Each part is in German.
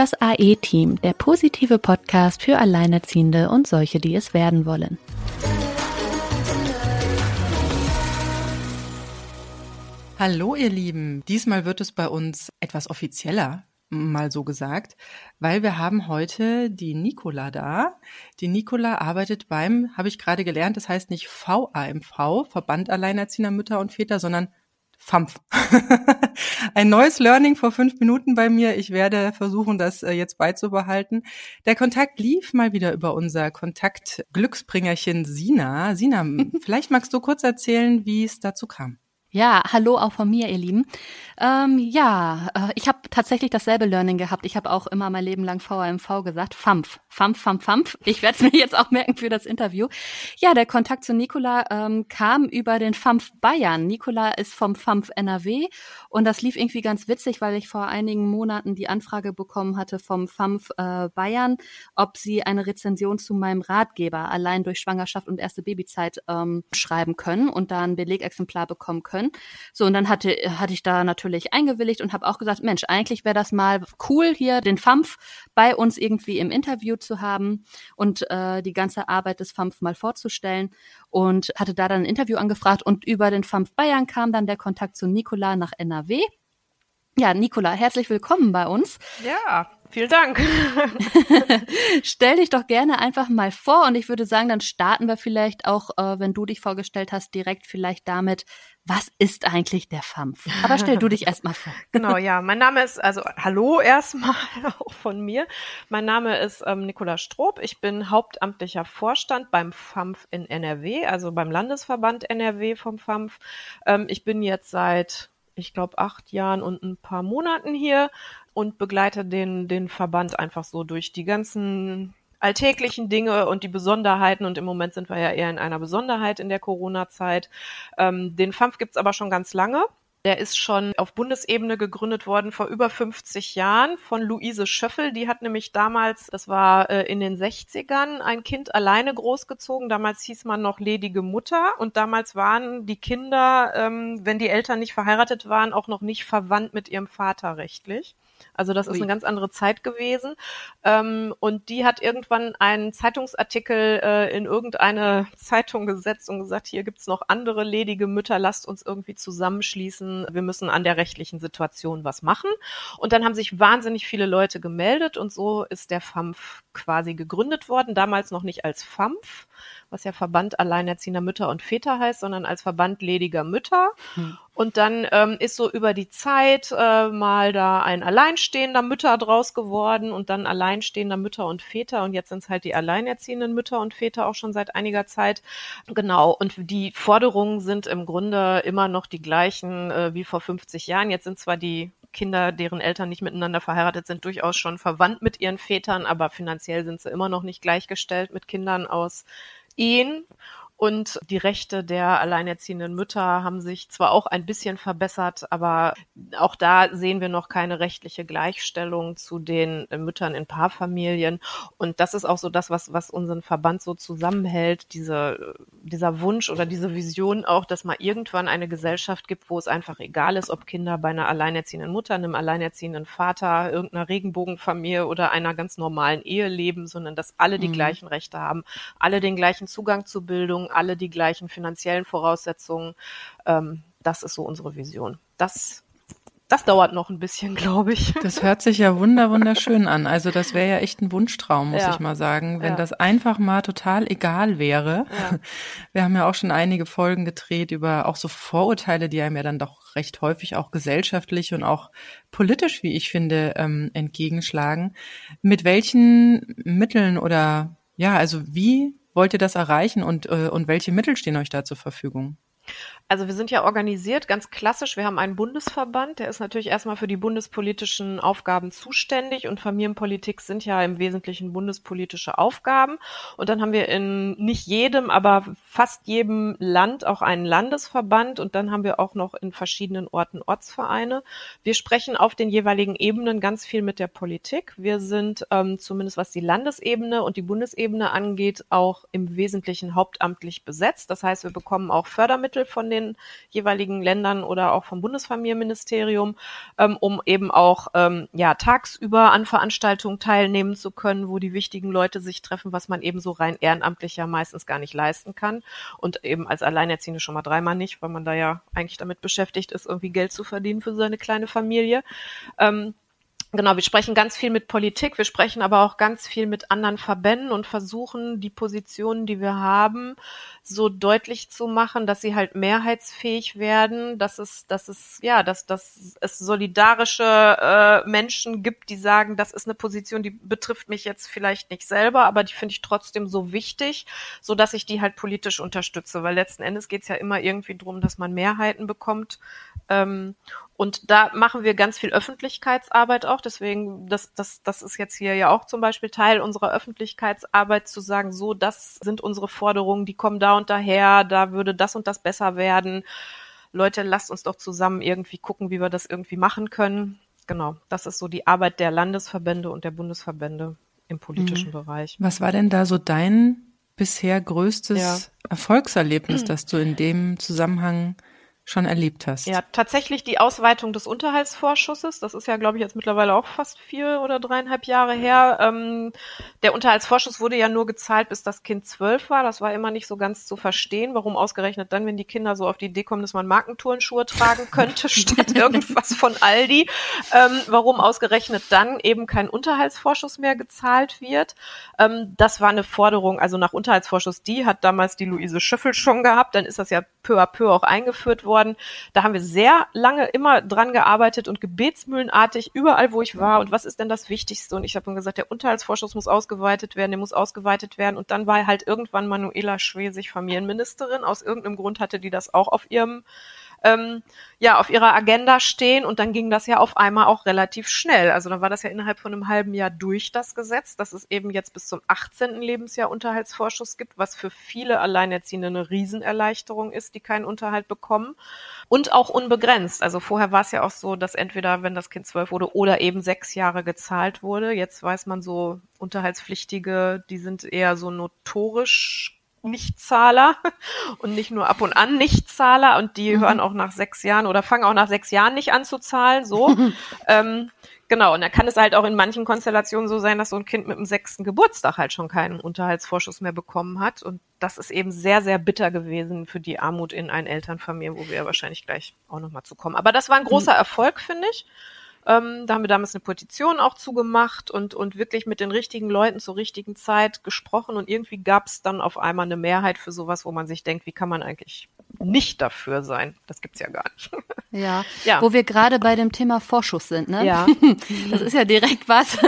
Das AE-Team, der positive Podcast für Alleinerziehende und solche, die es werden wollen. Hallo ihr Lieben, diesmal wird es bei uns etwas offizieller, mal so gesagt, weil wir haben heute die Nicola da. Die Nicola arbeitet beim, habe ich gerade gelernt, das heißt nicht VAMV, Verband Alleinerziehender Mütter und Väter, sondern FAMF. Ein neues Learning vor fünf Minuten bei mir. Ich werde versuchen, das äh, jetzt beizubehalten. Der Kontakt lief mal wieder über unser Kontakt Glücksbringerchen Sina. Sina, vielleicht magst du kurz erzählen, wie es dazu kam. Ja, hallo auch von mir, ihr Lieben. Ähm, ja, äh, ich habe tatsächlich dasselbe Learning gehabt. Ich habe auch immer mein Leben lang VAMV gesagt. FAMF, FAMF, FAMF, FAMF. Ich werde es mir jetzt auch merken für das Interview. Ja, der Kontakt zu Nicola ähm, kam über den FAMF Bayern. Nicola ist vom FAMF NRW und das lief irgendwie ganz witzig, weil ich vor einigen Monaten die Anfrage bekommen hatte vom FAMF äh, Bayern, ob sie eine Rezension zu meinem Ratgeber allein durch Schwangerschaft und erste Babyzeit ähm, schreiben können und da ein Belegexemplar bekommen können können. So, und dann hatte, hatte ich da natürlich eingewilligt und habe auch gesagt, Mensch, eigentlich wäre das mal cool, hier den FAMF bei uns irgendwie im Interview zu haben und äh, die ganze Arbeit des FAMF mal vorzustellen. Und hatte da dann ein Interview angefragt und über den FAMF Bayern kam dann der Kontakt zu Nicola nach NRW. Ja, Nicola, herzlich willkommen bei uns. Ja, vielen Dank. Stell dich doch gerne einfach mal vor und ich würde sagen, dann starten wir vielleicht auch, äh, wenn du dich vorgestellt hast, direkt vielleicht damit, was ist eigentlich der FAMF? Aber stell du dich erstmal vor. genau, ja. Mein Name ist, also hallo erstmal auch von mir. Mein Name ist ähm, Nicola Stroop. Ich bin hauptamtlicher Vorstand beim FAMF in NRW, also beim Landesverband NRW vom FAMF. Ähm, ich bin jetzt seit ich glaube, acht Jahren und ein paar Monaten hier und begleite den, den Verband einfach so durch die ganzen alltäglichen Dinge und die Besonderheiten. Und im Moment sind wir ja eher in einer Besonderheit in der Corona-Zeit. Ähm, den FAMF gibt's aber schon ganz lange. Der ist schon auf Bundesebene gegründet worden vor über 50 Jahren von Luise Schöffel. Die hat nämlich damals, das war äh, in den 60ern, ein Kind alleine großgezogen. Damals hieß man noch ledige Mutter und damals waren die Kinder, ähm, wenn die Eltern nicht verheiratet waren, auch noch nicht verwandt mit ihrem Vater rechtlich. Also das ist eine ganz andere Zeit gewesen. Ähm, und die hat irgendwann einen Zeitungsartikel äh, in irgendeine Zeitung gesetzt und gesagt, hier gibt's noch andere ledige Mütter, lasst uns irgendwie zusammenschließen. Wir müssen an der rechtlichen Situation was machen. Und dann haben sich wahnsinnig viele Leute gemeldet und so ist der FAMF quasi gegründet worden. Damals noch nicht als FAMF, was ja Verband Alleinerziehender Mütter und Väter heißt, sondern als Verband lediger Mütter. Hm. Und dann ähm, ist so über die Zeit äh, mal da ein alleinstehender Mütter draus geworden und dann alleinstehender Mütter und Väter. Und jetzt sind es halt die alleinerziehenden Mütter und Väter auch schon seit einiger Zeit. Genau. Und die Forderungen sind im Grunde immer noch die gleichen äh, wie vor 50 Jahren. Jetzt sind zwar die Kinder, deren Eltern nicht miteinander verheiratet sind, durchaus schon verwandt mit ihren Vätern, aber finanziell sind sie immer noch nicht gleichgestellt mit Kindern aus Ehen. Und die Rechte der alleinerziehenden Mütter haben sich zwar auch ein bisschen verbessert, aber auch da sehen wir noch keine rechtliche Gleichstellung zu den Müttern in Paarfamilien. Und das ist auch so das, was, was unseren Verband so zusammenhält, diese, dieser Wunsch oder diese Vision auch, dass mal irgendwann eine Gesellschaft gibt, wo es einfach egal ist, ob Kinder bei einer alleinerziehenden Mutter, einem alleinerziehenden Vater, irgendeiner Regenbogenfamilie oder einer ganz normalen Ehe leben, sondern dass alle die mhm. gleichen Rechte haben, alle den gleichen Zugang zu Bildung, alle die gleichen finanziellen Voraussetzungen. Ähm, das ist so unsere Vision. Das das dauert noch ein bisschen, glaube ich. Das hört sich ja wunder wunderschön an. Also das wäre ja echt ein Wunschtraum, muss ja. ich mal sagen, wenn ja. das einfach mal total egal wäre. Ja. Wir haben ja auch schon einige Folgen gedreht über auch so Vorurteile, die einem ja dann doch recht häufig auch gesellschaftlich und auch politisch, wie ich finde, ähm, entgegenschlagen. Mit welchen Mitteln oder ja, also wie wollt ihr das erreichen und, äh, und welche Mittel stehen euch da zur Verfügung? Also wir sind ja organisiert, ganz klassisch. Wir haben einen Bundesverband, der ist natürlich erstmal für die bundespolitischen Aufgaben zuständig und Familienpolitik sind ja im Wesentlichen bundespolitische Aufgaben. Und dann haben wir in nicht jedem, aber fast jedem Land auch einen Landesverband und dann haben wir auch noch in verschiedenen Orten Ortsvereine. Wir sprechen auf den jeweiligen Ebenen ganz viel mit der Politik. Wir sind ähm, zumindest was die Landesebene und die Bundesebene angeht, auch im Wesentlichen hauptamtlich besetzt. Das heißt, wir bekommen auch Fördermittel von den den jeweiligen Ländern oder auch vom Bundesfamilienministerium, ähm, um eben auch ähm, ja tagsüber an Veranstaltungen teilnehmen zu können, wo die wichtigen Leute sich treffen, was man eben so rein ehrenamtlich ja meistens gar nicht leisten kann und eben als Alleinerziehende schon mal dreimal nicht, weil man da ja eigentlich damit beschäftigt ist, irgendwie Geld zu verdienen für seine kleine Familie. Ähm, Genau, wir sprechen ganz viel mit Politik, wir sprechen aber auch ganz viel mit anderen Verbänden und versuchen die Positionen, die wir haben, so deutlich zu machen, dass sie halt mehrheitsfähig werden, dass es, dass es, ja, dass, dass es solidarische äh, Menschen gibt, die sagen, das ist eine Position, die betrifft mich jetzt vielleicht nicht selber, aber die finde ich trotzdem so wichtig, so dass ich die halt politisch unterstütze, weil letzten Endes geht es ja immer irgendwie drum, dass man Mehrheiten bekommt. Ähm, und da machen wir ganz viel Öffentlichkeitsarbeit auch. Deswegen, das, das, das ist jetzt hier ja auch zum Beispiel Teil unserer Öffentlichkeitsarbeit, zu sagen, so, das sind unsere Forderungen, die kommen da und daher, da würde das und das besser werden. Leute, lasst uns doch zusammen irgendwie gucken, wie wir das irgendwie machen können. Genau, das ist so die Arbeit der Landesverbände und der Bundesverbände im politischen mhm. Bereich. Was war denn da so dein bisher größtes ja. Erfolgserlebnis, das du in dem Zusammenhang schon erlebt hast. Ja, tatsächlich die Ausweitung des Unterhaltsvorschusses. Das ist ja, glaube ich, jetzt mittlerweile auch fast vier oder dreieinhalb Jahre her. Ähm, der Unterhaltsvorschuss wurde ja nur gezahlt, bis das Kind zwölf war. Das war immer nicht so ganz zu verstehen, warum ausgerechnet dann, wenn die Kinder so auf die Idee kommen, dass man Markenturnschuhe tragen könnte, statt irgendwas von Aldi, ähm, warum ausgerechnet dann eben kein Unterhaltsvorschuss mehr gezahlt wird. Ähm, das war eine Forderung, also nach Unterhaltsvorschuss, die hat damals die Luise Schöffel schon gehabt. Dann ist das ja peu à peu auch eingeführt worden worden. Da haben wir sehr lange immer dran gearbeitet und gebetsmühlenartig überall, wo ich war. Und was ist denn das Wichtigste? Und ich habe dann gesagt, der Unterhaltsvorschuss muss ausgeweitet werden, der muss ausgeweitet werden. Und dann war halt irgendwann Manuela Schwesig Familienministerin. Aus irgendeinem Grund hatte die das auch auf ihrem ähm, ja auf ihrer Agenda stehen und dann ging das ja auf einmal auch relativ schnell. Also dann war das ja innerhalb von einem halben Jahr durch das Gesetz, dass es eben jetzt bis zum 18. Lebensjahr Unterhaltsvorschuss gibt, was für viele Alleinerziehende eine Riesenerleichterung ist, die keinen Unterhalt bekommen und auch unbegrenzt. Also vorher war es ja auch so, dass entweder, wenn das Kind zwölf wurde oder eben sechs Jahre gezahlt wurde. Jetzt weiß man so, Unterhaltspflichtige, die sind eher so notorisch Nichtzahler und nicht nur ab und an Nichtzahler und die mhm. hören auch nach sechs Jahren oder fangen auch nach sechs Jahren nicht an zu zahlen, so. ähm, genau, und da kann es halt auch in manchen Konstellationen so sein, dass so ein Kind mit dem sechsten Geburtstag halt schon keinen Unterhaltsvorschuss mehr bekommen hat und das ist eben sehr, sehr bitter gewesen für die Armut in einen Elternfamilien, wo wir ja wahrscheinlich gleich auch nochmal zu kommen. Aber das war ein großer mhm. Erfolg, finde ich. Ähm, da haben wir damals eine Petition auch zugemacht und, und wirklich mit den richtigen Leuten zur richtigen Zeit gesprochen und irgendwie gab es dann auf einmal eine Mehrheit für sowas, wo man sich denkt, wie kann man eigentlich nicht dafür sein? Das gibt's ja gar nicht. Ja, ja. wo wir gerade bei dem Thema Vorschuss sind, ne? Ja. Das ist ja direkt was,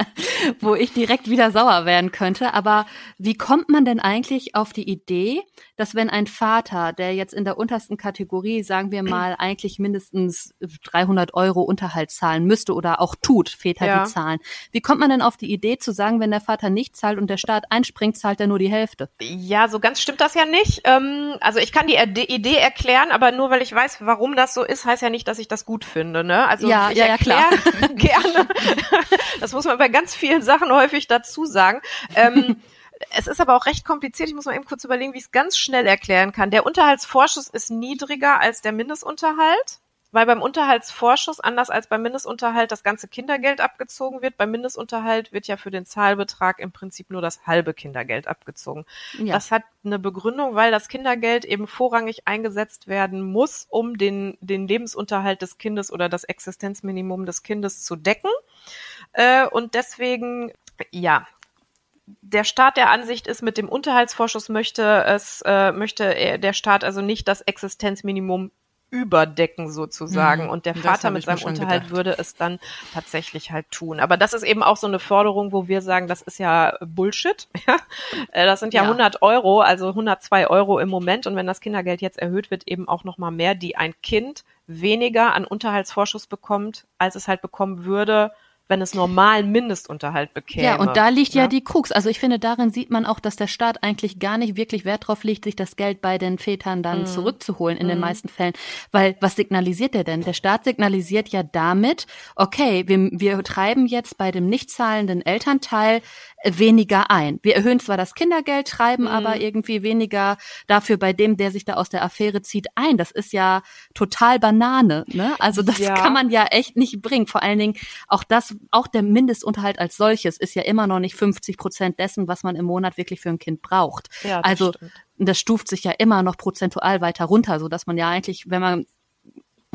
wo ich direkt wieder sauer werden könnte. Aber wie kommt man denn eigentlich auf die Idee, dass wenn ein Vater, der jetzt in der untersten Kategorie, sagen wir mal, eigentlich mindestens 300 Euro Unterhalt zahlen müsste oder auch tut, Väter ja. die zahlen, wie kommt man denn auf die Idee zu sagen, wenn der Vater nicht zahlt und der Staat einspringt, zahlt er nur die Hälfte? Ja, so ganz stimmt das ja nicht. Ähm, also ich kann die Idee erklären, aber nur weil ich weiß, warum das so ist, heißt ja nicht, dass ich das gut finde. Ne? Also ja, ich ja, ja, klar. gerne. Das muss man bei ganz vielen Sachen häufig dazu sagen. Ähm, es ist aber auch recht kompliziert. Ich muss mal eben kurz überlegen, wie ich es ganz schnell erklären kann. Der Unterhaltsvorschuss ist niedriger als der Mindestunterhalt, weil beim Unterhaltsvorschuss, anders als beim Mindestunterhalt, das ganze Kindergeld abgezogen wird. Beim Mindestunterhalt wird ja für den Zahlbetrag im Prinzip nur das halbe Kindergeld abgezogen. Ja. Das hat eine Begründung, weil das Kindergeld eben vorrangig eingesetzt werden muss, um den, den Lebensunterhalt des Kindes oder das Existenzminimum des Kindes zu decken. Äh, und deswegen ja, der Staat der Ansicht ist, mit dem Unterhaltsvorschuss möchte es, äh, möchte der Staat also nicht das Existenzminimum überdecken sozusagen. Mhm. Und der Vater mit seinem Unterhalt gedacht. würde es dann tatsächlich halt tun. Aber das ist eben auch so eine Forderung, wo wir sagen, das ist ja Bullshit. Äh, das sind ja, ja 100 Euro, also 102 Euro im Moment. Und wenn das Kindergeld jetzt erhöht wird, eben auch nochmal mehr, die ein Kind weniger an Unterhaltsvorschuss bekommt, als es halt bekommen würde, wenn es normalen Mindestunterhalt bekäme. Ja, und da liegt ja, ja die Krux. Also ich finde, darin sieht man auch, dass der Staat eigentlich gar nicht wirklich Wert drauf legt, sich das Geld bei den Vätern dann mhm. zurückzuholen in mhm. den meisten Fällen. Weil was signalisiert er denn? Der Staat signalisiert ja damit, okay, wir, wir treiben jetzt bei dem nicht zahlenden Elternteil weniger ein. Wir erhöhen zwar das Kindergeld, treiben mhm. aber irgendwie weniger dafür bei dem, der sich da aus der Affäre zieht, ein. Das ist ja total Banane. Ne? Also das ja. kann man ja echt nicht bringen. Vor allen Dingen auch das, auch der Mindestunterhalt als solches ist ja immer noch nicht 50 Prozent dessen, was man im Monat wirklich für ein Kind braucht. Ja, das also stimmt. das stuft sich ja immer noch prozentual weiter runter, so dass man ja eigentlich, wenn man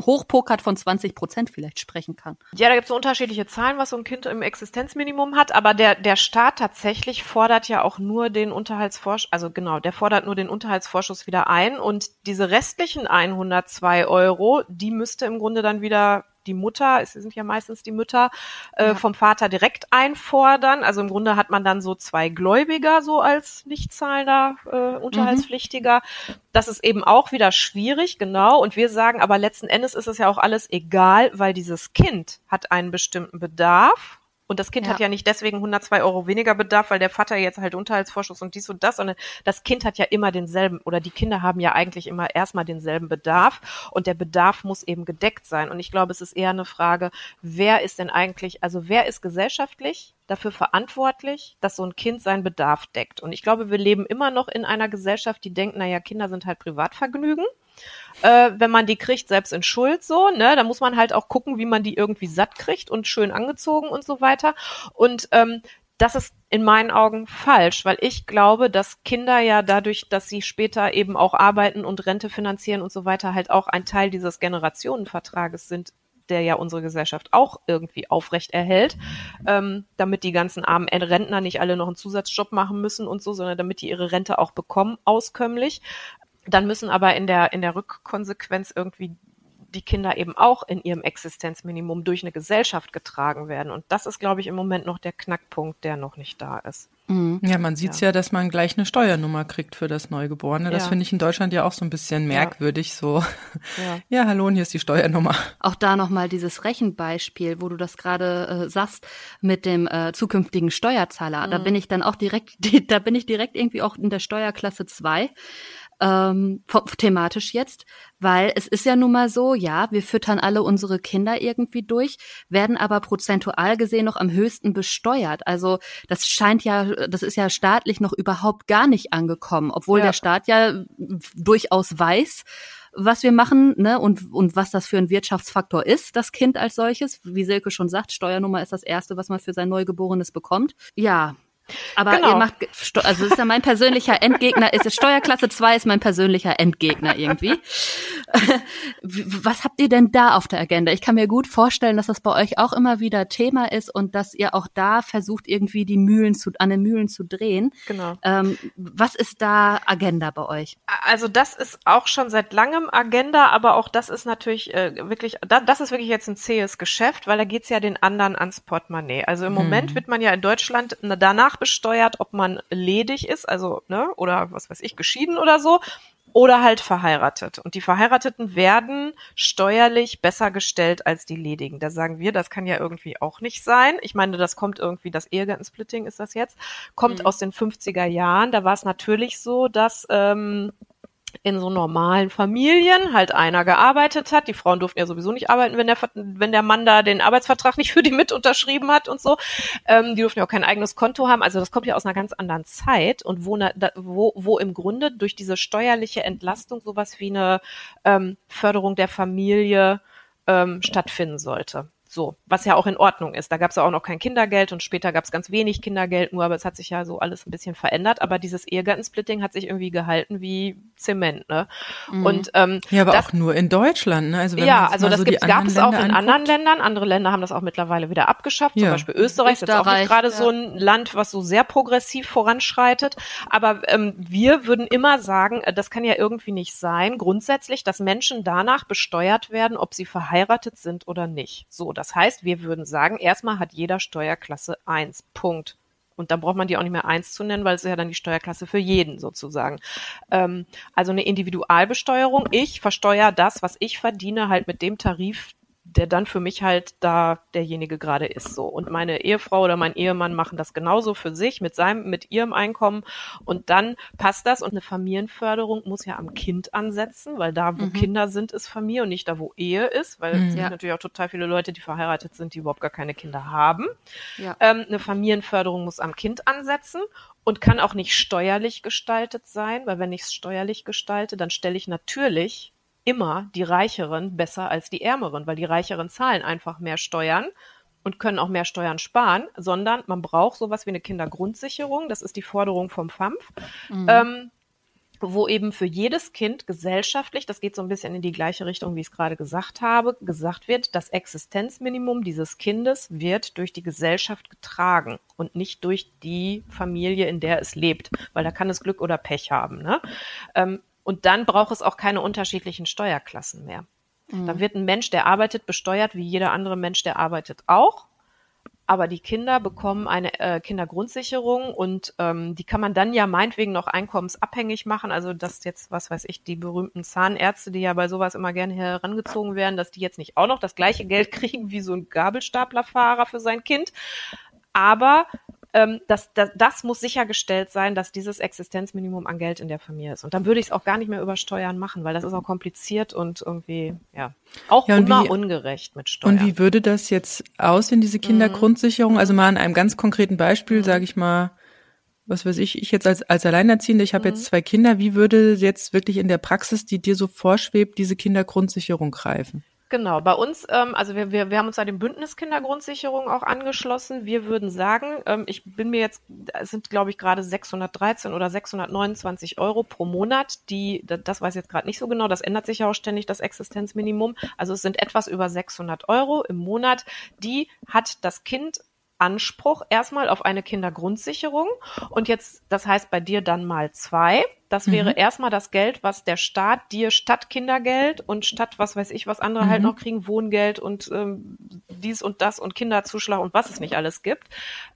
hochpokert von 20 Prozent vielleicht sprechen kann. Ja, da gibt es so unterschiedliche Zahlen, was so ein Kind im Existenzminimum hat, aber der, der Staat tatsächlich fordert ja auch nur den Unterhaltsvorschuss, also genau, der fordert nur den Unterhaltsvorschuss wieder ein und diese restlichen 102 Euro, die müsste im Grunde dann wieder die Mutter, es sind ja meistens die Mütter, äh, ja. vom Vater direkt einfordern. Also im Grunde hat man dann so zwei Gläubiger so als nicht zahlender äh, Unterhaltspflichtiger. Mhm. Das ist eben auch wieder schwierig, genau. Und wir sagen, aber letzten Endes ist es ja auch alles egal, weil dieses Kind hat einen bestimmten Bedarf und das Kind ja. hat ja nicht deswegen 102 Euro weniger Bedarf, weil der Vater jetzt halt Unterhaltsvorschuss und dies und das, sondern das Kind hat ja immer denselben oder die Kinder haben ja eigentlich immer erstmal denselben Bedarf und der Bedarf muss eben gedeckt sein. Und ich glaube, es ist eher eine Frage, wer ist denn eigentlich, also wer ist gesellschaftlich dafür verantwortlich, dass so ein Kind seinen Bedarf deckt? Und ich glaube, wir leben immer noch in einer Gesellschaft, die denkt, naja, Kinder sind halt Privatvergnügen äh, wenn man die kriegt, selbst in Schuld so, ne? Da muss man halt auch gucken, wie man die irgendwie satt kriegt und schön angezogen und so weiter. Und ähm, das ist in meinen Augen falsch, weil ich glaube, dass Kinder ja dadurch, dass sie später eben auch arbeiten und Rente finanzieren und so weiter, halt auch ein Teil dieses Generationenvertrages sind, der ja unsere Gesellschaft auch irgendwie aufrecht erhält, ähm, damit die ganzen armen Rentner nicht alle noch einen Zusatzjob machen müssen und so, sondern damit die ihre Rente auch bekommen, auskömmlich. Dann müssen aber in der, in der Rückkonsequenz irgendwie die Kinder eben auch in ihrem Existenzminimum durch eine Gesellschaft getragen werden. Und das ist, glaube ich, im Moment noch der Knackpunkt, der noch nicht da ist. Mhm. Ja, man sieht ja. ja. dass man gleich eine Steuernummer kriegt für das Neugeborene. Das ja. finde ich in Deutschland ja auch so ein bisschen merkwürdig. Ja. So, ja. ja, hallo, und hier ist die Steuernummer. Auch da nochmal dieses Rechenbeispiel, wo du das gerade äh, sagst, mit dem äh, zukünftigen Steuerzahler. Mhm. Da bin ich dann auch direkt, da bin ich direkt irgendwie auch in der Steuerklasse 2 ähm, thematisch jetzt, weil es ist ja nun mal so, ja, wir füttern alle unsere Kinder irgendwie durch, werden aber prozentual gesehen noch am höchsten besteuert. Also das scheint ja, das ist ja staatlich noch überhaupt gar nicht angekommen, obwohl ja. der Staat ja durchaus weiß, was wir machen ne, und, und was das für ein Wirtschaftsfaktor ist, das Kind als solches. Wie Silke schon sagt, Steuernummer ist das Erste, was man für sein Neugeborenes bekommt. Ja, aber genau. ihr macht, also ist ja mein persönlicher Endgegner, ist Steuerklasse 2 ist mein persönlicher Endgegner irgendwie. Was habt ihr denn da auf der Agenda? Ich kann mir gut vorstellen, dass das bei euch auch immer wieder Thema ist und dass ihr auch da versucht, irgendwie die Mühlen zu, an den Mühlen zu drehen. Genau. Ähm, was ist da Agenda bei euch? Also das ist auch schon seit langem Agenda, aber auch das ist natürlich äh, wirklich, da, das ist wirklich jetzt ein zähes Geschäft, weil da geht's ja den anderen ans Portemonnaie. Also im hm. Moment wird man ja in Deutschland danach besteuert, ob man ledig ist, also, ne, oder was weiß ich, geschieden oder so, oder halt verheiratet. Und die Verheirateten werden steuerlich besser gestellt als die Ledigen. Da sagen wir, das kann ja irgendwie auch nicht sein. Ich meine, das kommt irgendwie, das Ehegattensplitting ist das jetzt, kommt mhm. aus den 50er Jahren. Da war es natürlich so, dass ähm, in so normalen Familien halt einer gearbeitet hat. Die Frauen durften ja sowieso nicht arbeiten, wenn der, wenn der Mann da den Arbeitsvertrag nicht für die mit unterschrieben hat und so. Ähm, die durften ja auch kein eigenes Konto haben. Also das kommt ja aus einer ganz anderen Zeit und wo, wo, wo im Grunde durch diese steuerliche Entlastung sowas wie eine ähm, Förderung der Familie ähm, stattfinden sollte. So, was ja auch in Ordnung ist. Da gab es ja auch noch kein Kindergeld und später gab es ganz wenig Kindergeld, nur aber es hat sich ja so alles ein bisschen verändert. Aber dieses Ehegattensplitting hat sich irgendwie gehalten wie Zement, ne? Mhm. Und ähm, ja, aber das, auch nur in Deutschland, ne? Also wenn ja, also das so gab es auch in anguckt. anderen Ländern. Andere Länder haben das auch mittlerweile wieder abgeschafft. Ja. Zum Beispiel Österreich, Österreich ist jetzt auch nicht gerade ja. so ein Land, was so sehr progressiv voranschreitet. Aber ähm, wir würden immer sagen, äh, das kann ja irgendwie nicht sein. Grundsätzlich, dass Menschen danach besteuert werden, ob sie verheiratet sind oder nicht. So das heißt, wir würden sagen, erstmal hat jeder Steuerklasse 1. Punkt. Und dann braucht man die auch nicht mehr 1 zu nennen, weil es ist ja dann die Steuerklasse für jeden sozusagen. Ähm, also eine Individualbesteuerung. Ich versteuere das, was ich verdiene, halt mit dem Tarif, der dann für mich halt da derjenige gerade ist so. Und meine Ehefrau oder mein Ehemann machen das genauso für sich mit seinem, mit ihrem Einkommen und dann passt das und eine Familienförderung muss ja am Kind ansetzen, weil da, wo mhm. Kinder sind, ist Familie und nicht da, wo Ehe ist, weil mhm. es gibt natürlich auch total viele Leute, die verheiratet sind, die überhaupt gar keine Kinder haben. Ja. Ähm, eine Familienförderung muss am Kind ansetzen und kann auch nicht steuerlich gestaltet sein, weil wenn ich es steuerlich gestalte, dann stelle ich natürlich immer die Reicheren besser als die Ärmeren, weil die Reicheren zahlen einfach mehr Steuern und können auch mehr Steuern sparen, sondern man braucht sowas wie eine Kindergrundsicherung. Das ist die Forderung vom FAMF. Mhm. Ähm, wo eben für jedes Kind gesellschaftlich, das geht so ein bisschen in die gleiche Richtung, wie ich es gerade gesagt habe, gesagt wird, das Existenzminimum dieses Kindes wird durch die Gesellschaft getragen und nicht durch die Familie, in der es lebt, weil da kann es Glück oder Pech haben. Ne? Ähm, und dann braucht es auch keine unterschiedlichen Steuerklassen mehr. Mhm. Dann wird ein Mensch, der arbeitet, besteuert wie jeder andere Mensch, der arbeitet auch. Aber die Kinder bekommen eine äh, Kindergrundsicherung und ähm, die kann man dann ja meinetwegen noch einkommensabhängig machen. Also dass jetzt, was weiß ich, die berühmten Zahnärzte, die ja bei sowas immer gerne herangezogen werden, dass die jetzt nicht auch noch das gleiche Geld kriegen wie so ein Gabelstaplerfahrer für sein Kind. Aber ähm, das, das, das muss sichergestellt sein, dass dieses Existenzminimum an Geld in der Familie ist. Und dann würde ich es auch gar nicht mehr über Steuern machen, weil das ist auch kompliziert und irgendwie, ja, auch ja, immer wie, ungerecht mit Steuern. Und wie würde das jetzt aussehen, diese Kindergrundsicherung? Also mal an einem ganz konkreten Beispiel, mhm. sage ich mal, was weiß ich, ich jetzt als, als Alleinerziehende, ich habe mhm. jetzt zwei Kinder, wie würde jetzt wirklich in der Praxis, die dir so vorschwebt, diese Kindergrundsicherung greifen? Genau, bei uns, ähm, also wir, wir, wir haben uns da dem Bündnis Kindergrundsicherung auch angeschlossen. Wir würden sagen, ähm, ich bin mir jetzt, es sind glaube ich gerade 613 oder 629 Euro pro Monat, die, das weiß ich jetzt gerade nicht so genau, das ändert sich ja auch ständig, das Existenzminimum. Also es sind etwas über 600 Euro im Monat, die hat das Kind Anspruch erstmal auf eine Kindergrundsicherung und jetzt, das heißt bei dir dann mal zwei. Das mhm. wäre erstmal das Geld, was der Staat dir statt Kindergeld und statt was weiß ich, was andere halt mhm. halt noch kriegen, Wohngeld und ähm, dies und das und Kinderzuschlag und was es nicht alles gibt.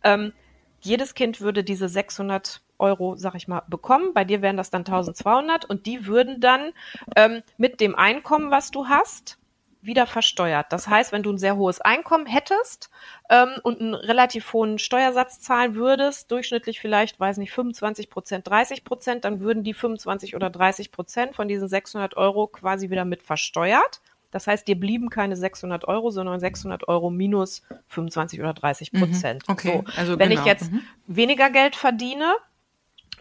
Ähm, jedes Kind würde diese 600 Euro, sag ich mal, bekommen. Bei dir wären das dann 1200 und die würden dann ähm, mit dem Einkommen, was du hast, wieder versteuert. Das heißt, wenn du ein sehr hohes Einkommen hättest ähm, und einen relativ hohen Steuersatz zahlen würdest, durchschnittlich vielleicht, weiß nicht, 25 Prozent, 30 Prozent, dann würden die 25 oder 30 Prozent von diesen 600 Euro quasi wieder mit versteuert. Das heißt, dir blieben keine 600 Euro, sondern 600 Euro minus 25 oder 30 Prozent. Mhm, okay, so, also wenn genau. ich jetzt mhm. weniger Geld verdiene,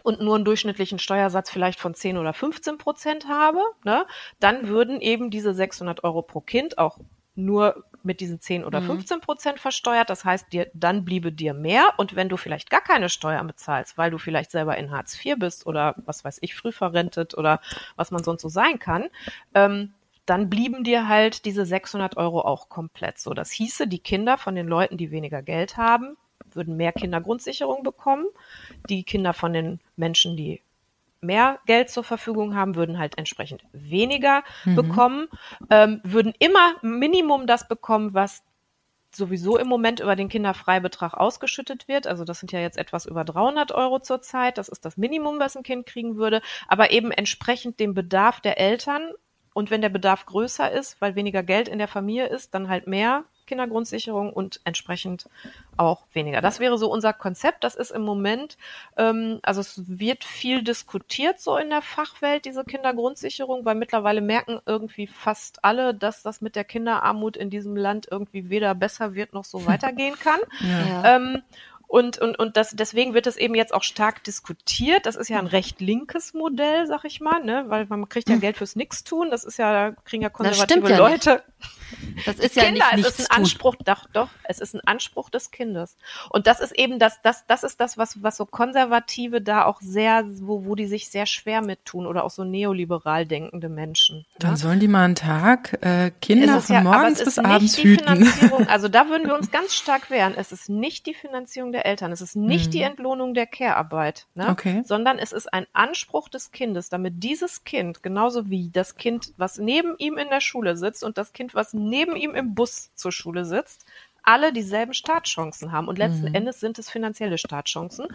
und nur einen durchschnittlichen Steuersatz vielleicht von 10 oder 15 Prozent habe, ne, dann würden eben diese 600 Euro pro Kind auch nur mit diesen 10 oder 15 mhm. Prozent versteuert. Das heißt, dir, dann bliebe dir mehr. Und wenn du vielleicht gar keine Steuern bezahlst, weil du vielleicht selber in Hartz IV bist oder was weiß ich, früh verrentet oder was man sonst so sein kann, ähm, dann blieben dir halt diese 600 Euro auch komplett. So, das hieße, die Kinder von den Leuten, die weniger Geld haben, würden mehr Kindergrundsicherung bekommen. Die Kinder von den Menschen, die mehr Geld zur Verfügung haben, würden halt entsprechend weniger mhm. bekommen, ähm, würden immer Minimum das bekommen, was sowieso im Moment über den Kinderfreibetrag ausgeschüttet wird. Also das sind ja jetzt etwas über 300 Euro zurzeit. Das ist das Minimum, was ein Kind kriegen würde. Aber eben entsprechend dem Bedarf der Eltern. Und wenn der Bedarf größer ist, weil weniger Geld in der Familie ist, dann halt mehr Kindergrundsicherung und entsprechend auch weniger. Das wäre so unser Konzept. Das ist im Moment, ähm, also es wird viel diskutiert so in der Fachwelt, diese Kindergrundsicherung, weil mittlerweile merken irgendwie fast alle, dass das mit der Kinderarmut in diesem Land irgendwie weder besser wird noch so weitergehen kann. Ja. Ähm, und, und, und das, deswegen wird es eben jetzt auch stark diskutiert. Das ist ja ein recht linkes Modell, sag ich mal, ne? Weil man kriegt ja hm. Geld fürs Nichtstun. Das ist ja, da kriegen ja konservative ja Leute. Nicht. Das ist ja Kinder, nicht es ist ein Anspruch, doch, doch, es ist ein Anspruch des Kindes. Und das ist eben das, das, das ist das, was, was so Konservative da auch sehr, wo, wo die sich sehr schwer mit tun oder auch so neoliberal denkende Menschen. Dann ja? sollen die mal einen Tag äh, Kinder von ja, morgens bis abends hüten. Also da würden wir uns ganz stark wehren. Es ist nicht die Finanzierung der Eltern. Es ist nicht mhm. die Entlohnung der Care-Arbeit, ne? okay. sondern es ist ein Anspruch des Kindes, damit dieses Kind, genauso wie das Kind, was neben ihm in der Schule sitzt und das Kind, was neben ihm im Bus zur Schule sitzt, alle dieselben Startchancen haben. Und letzten mhm. Endes sind es finanzielle Startchancen.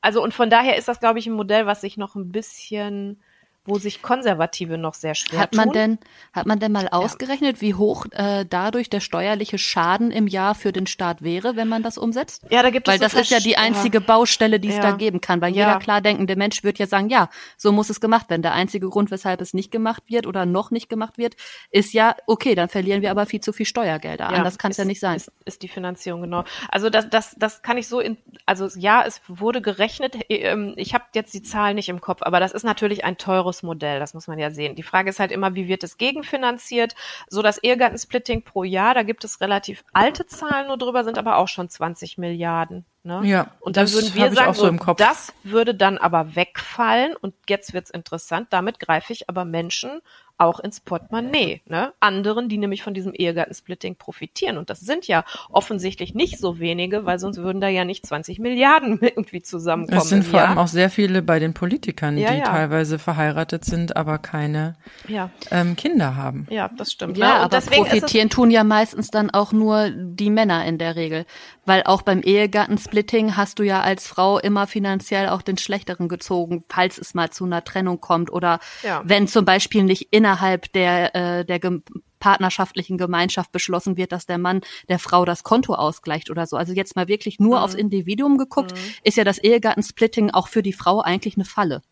Also und von daher ist das, glaube ich, ein Modell, was sich noch ein bisschen wo sich Konservative noch sehr schwer hat man tun. denn hat man denn mal ausgerechnet, wie hoch äh, dadurch der steuerliche Schaden im Jahr für den Staat wäre, wenn man das umsetzt? Ja, da gibt Weil es so das ist ja die einzige Baustelle, die es Ja. da geben kann. Weil Ja. jeder klar denkende Mensch wird ja sagen, ja, so muss es gemacht werden. Der einzige Grund, weshalb es nicht gemacht wird oder noch nicht gemacht wird, ist ja, okay, dann verlieren wir aber viel zu viel Steuergelder. Anders kann es ja nicht sein. Ist, ist die Finanzierung, genau. Also das, das, das kann ich so in, also ja, es wurde gerechnet, ähm, ich habe jetzt die Zahlen nicht im Kopf, aber das ist natürlich ein teures Modell, das muss man ja sehen. Die Frage ist halt immer, wie wird es gegenfinanziert? So das Ehegattensplitting pro Jahr, da gibt es relativ alte Zahlen nur drüber, sind aber auch schon 20 Milliarden. Ne? Ja, Und dann das würden wir sagen, so im Kopf. das würde dann aber wegfallen und jetzt wird's interessant, damit greife ich aber Menschen auch ins Portemonnaie, ne? Anderen, die nämlich von diesem Ehegattensplitting profitieren. Und das sind ja offensichtlich nicht so wenige, weil sonst würden da ja nicht 20 Milliarden irgendwie zusammenkommen. Es sind vor Jahr. allem auch sehr viele bei den Politikern, Ja, die ja. teilweise verheiratet sind, aber keine ja, ähm, Kinder haben. ja, das stimmt. Ja, ne? Aber deswegen ist es- profitieren tun ja meistens dann auch nur die Männer in der Regel. Weil auch beim Ehegattensplitting hast du ja als Frau immer finanziell auch den Schlechteren gezogen, falls es mal zu einer Trennung kommt oder Ja. wenn zum Beispiel nicht innerhalb der, äh, der gem- partnerschaftlichen Gemeinschaft beschlossen wird, dass der Mann der Frau das Konto ausgleicht oder so. Also jetzt mal wirklich nur Mhm. aufs Individuum geguckt, ist ja das Ehegattensplitting auch für die Frau eigentlich eine Falle.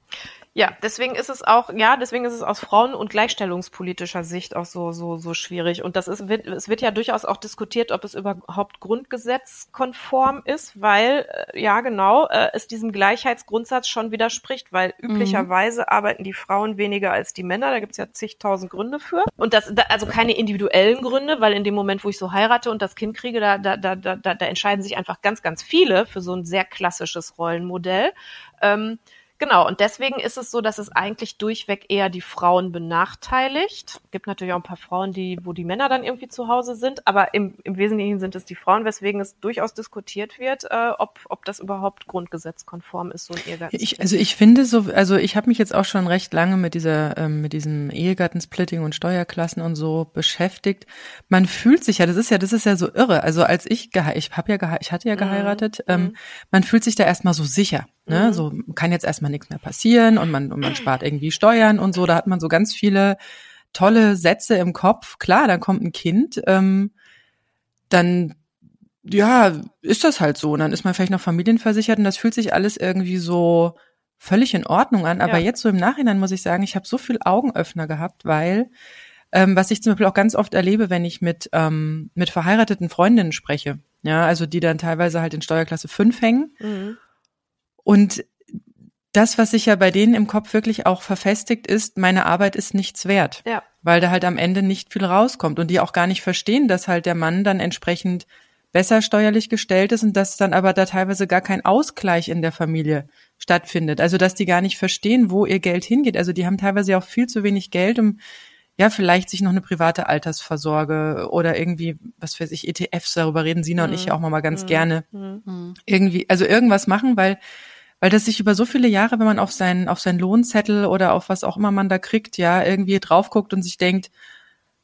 Ja, deswegen ist es auch, ja, deswegen ist es aus Frauen- und gleichstellungspolitischer Sicht auch so, so, so schwierig. Und das ist, wird, es wird ja durchaus auch diskutiert, ob es überhaupt grundgesetzkonform ist, weil, äh, ja, genau, äh, es diesem Gleichheitsgrundsatz schon widerspricht, weil üblicherweise arbeiten die Frauen weniger als die Männer. Da gibt's ja zigtausend Gründe für. Und das, da, also keine individuellen Gründe, weil in dem Moment, wo ich so heirate und das Kind kriege, da, da, da, da, da da entscheiden sich einfach ganz, ganz viele für so ein sehr klassisches Rollenmodell. Ähm, Genau, und deswegen ist es so, dass es eigentlich durchweg eher die Frauen benachteiligt. Gibt natürlich auch ein paar Frauen, die, wo die Männer dann irgendwie zu Hause sind, aber im, im Wesentlichen sind es die Frauen, weswegen es durchaus diskutiert wird, äh, ob, ob das überhaupt grundgesetzkonform ist, so ein Ehegattensplitting. Ich, also ich finde so, also ich habe mich jetzt auch schon recht lange mit dieser, ähm, mit diesem Ehegattensplitting und Steuerklassen und so beschäftigt. Man fühlt sich ja, das ist ja, das ist ja so irre. Also als ich gehe, ich habe ja gehe, ich hatte ja geheiratet, ähm, man fühlt sich da erstmal so sicher. Ne? So kann jetzt erstmal nichts mehr passieren und man und man spart irgendwie Steuern und so. Da hat man so ganz viele tolle Sätze im Kopf. Klar, dann kommt ein Kind, ähm, dann ja, ist das halt so. Und dann ist man vielleicht noch familienversichert und das fühlt sich alles irgendwie so völlig in Ordnung an. Aber Ja. jetzt so im Nachhinein muss ich sagen, ich habe so viel Augenöffner gehabt, weil ähm, was ich zum Beispiel auch ganz oft erlebe, wenn ich mit ähm, mit verheirateten Freundinnen spreche, ja, also die dann teilweise halt in Steuerklasse 5 hängen Mhm. und das, was sich ja bei denen im Kopf wirklich auch verfestigt ist, meine Arbeit ist nichts wert Ja, weil da halt am Ende nicht viel rauskommt und die auch gar nicht verstehen, dass halt der Mann dann entsprechend besser steuerlich gestellt ist und dass dann aber da teilweise gar kein Ausgleich in der Familie stattfindet. Also dass die gar nicht verstehen, wo ihr Geld hingeht. Also die haben teilweise auch viel zu wenig Geld, um ja vielleicht sich noch eine private Altersvorsorge oder irgendwie, was weiß ich, ETFs, darüber reden Sina und ich ja auch mal ganz gerne Mhm. irgendwie, also irgendwas machen, weil weil das sich über so viele Jahre, wenn man auf seinen auf seinen Lohnzettel oder auf was auch immer man da kriegt, ja irgendwie drauf guckt und sich denkt,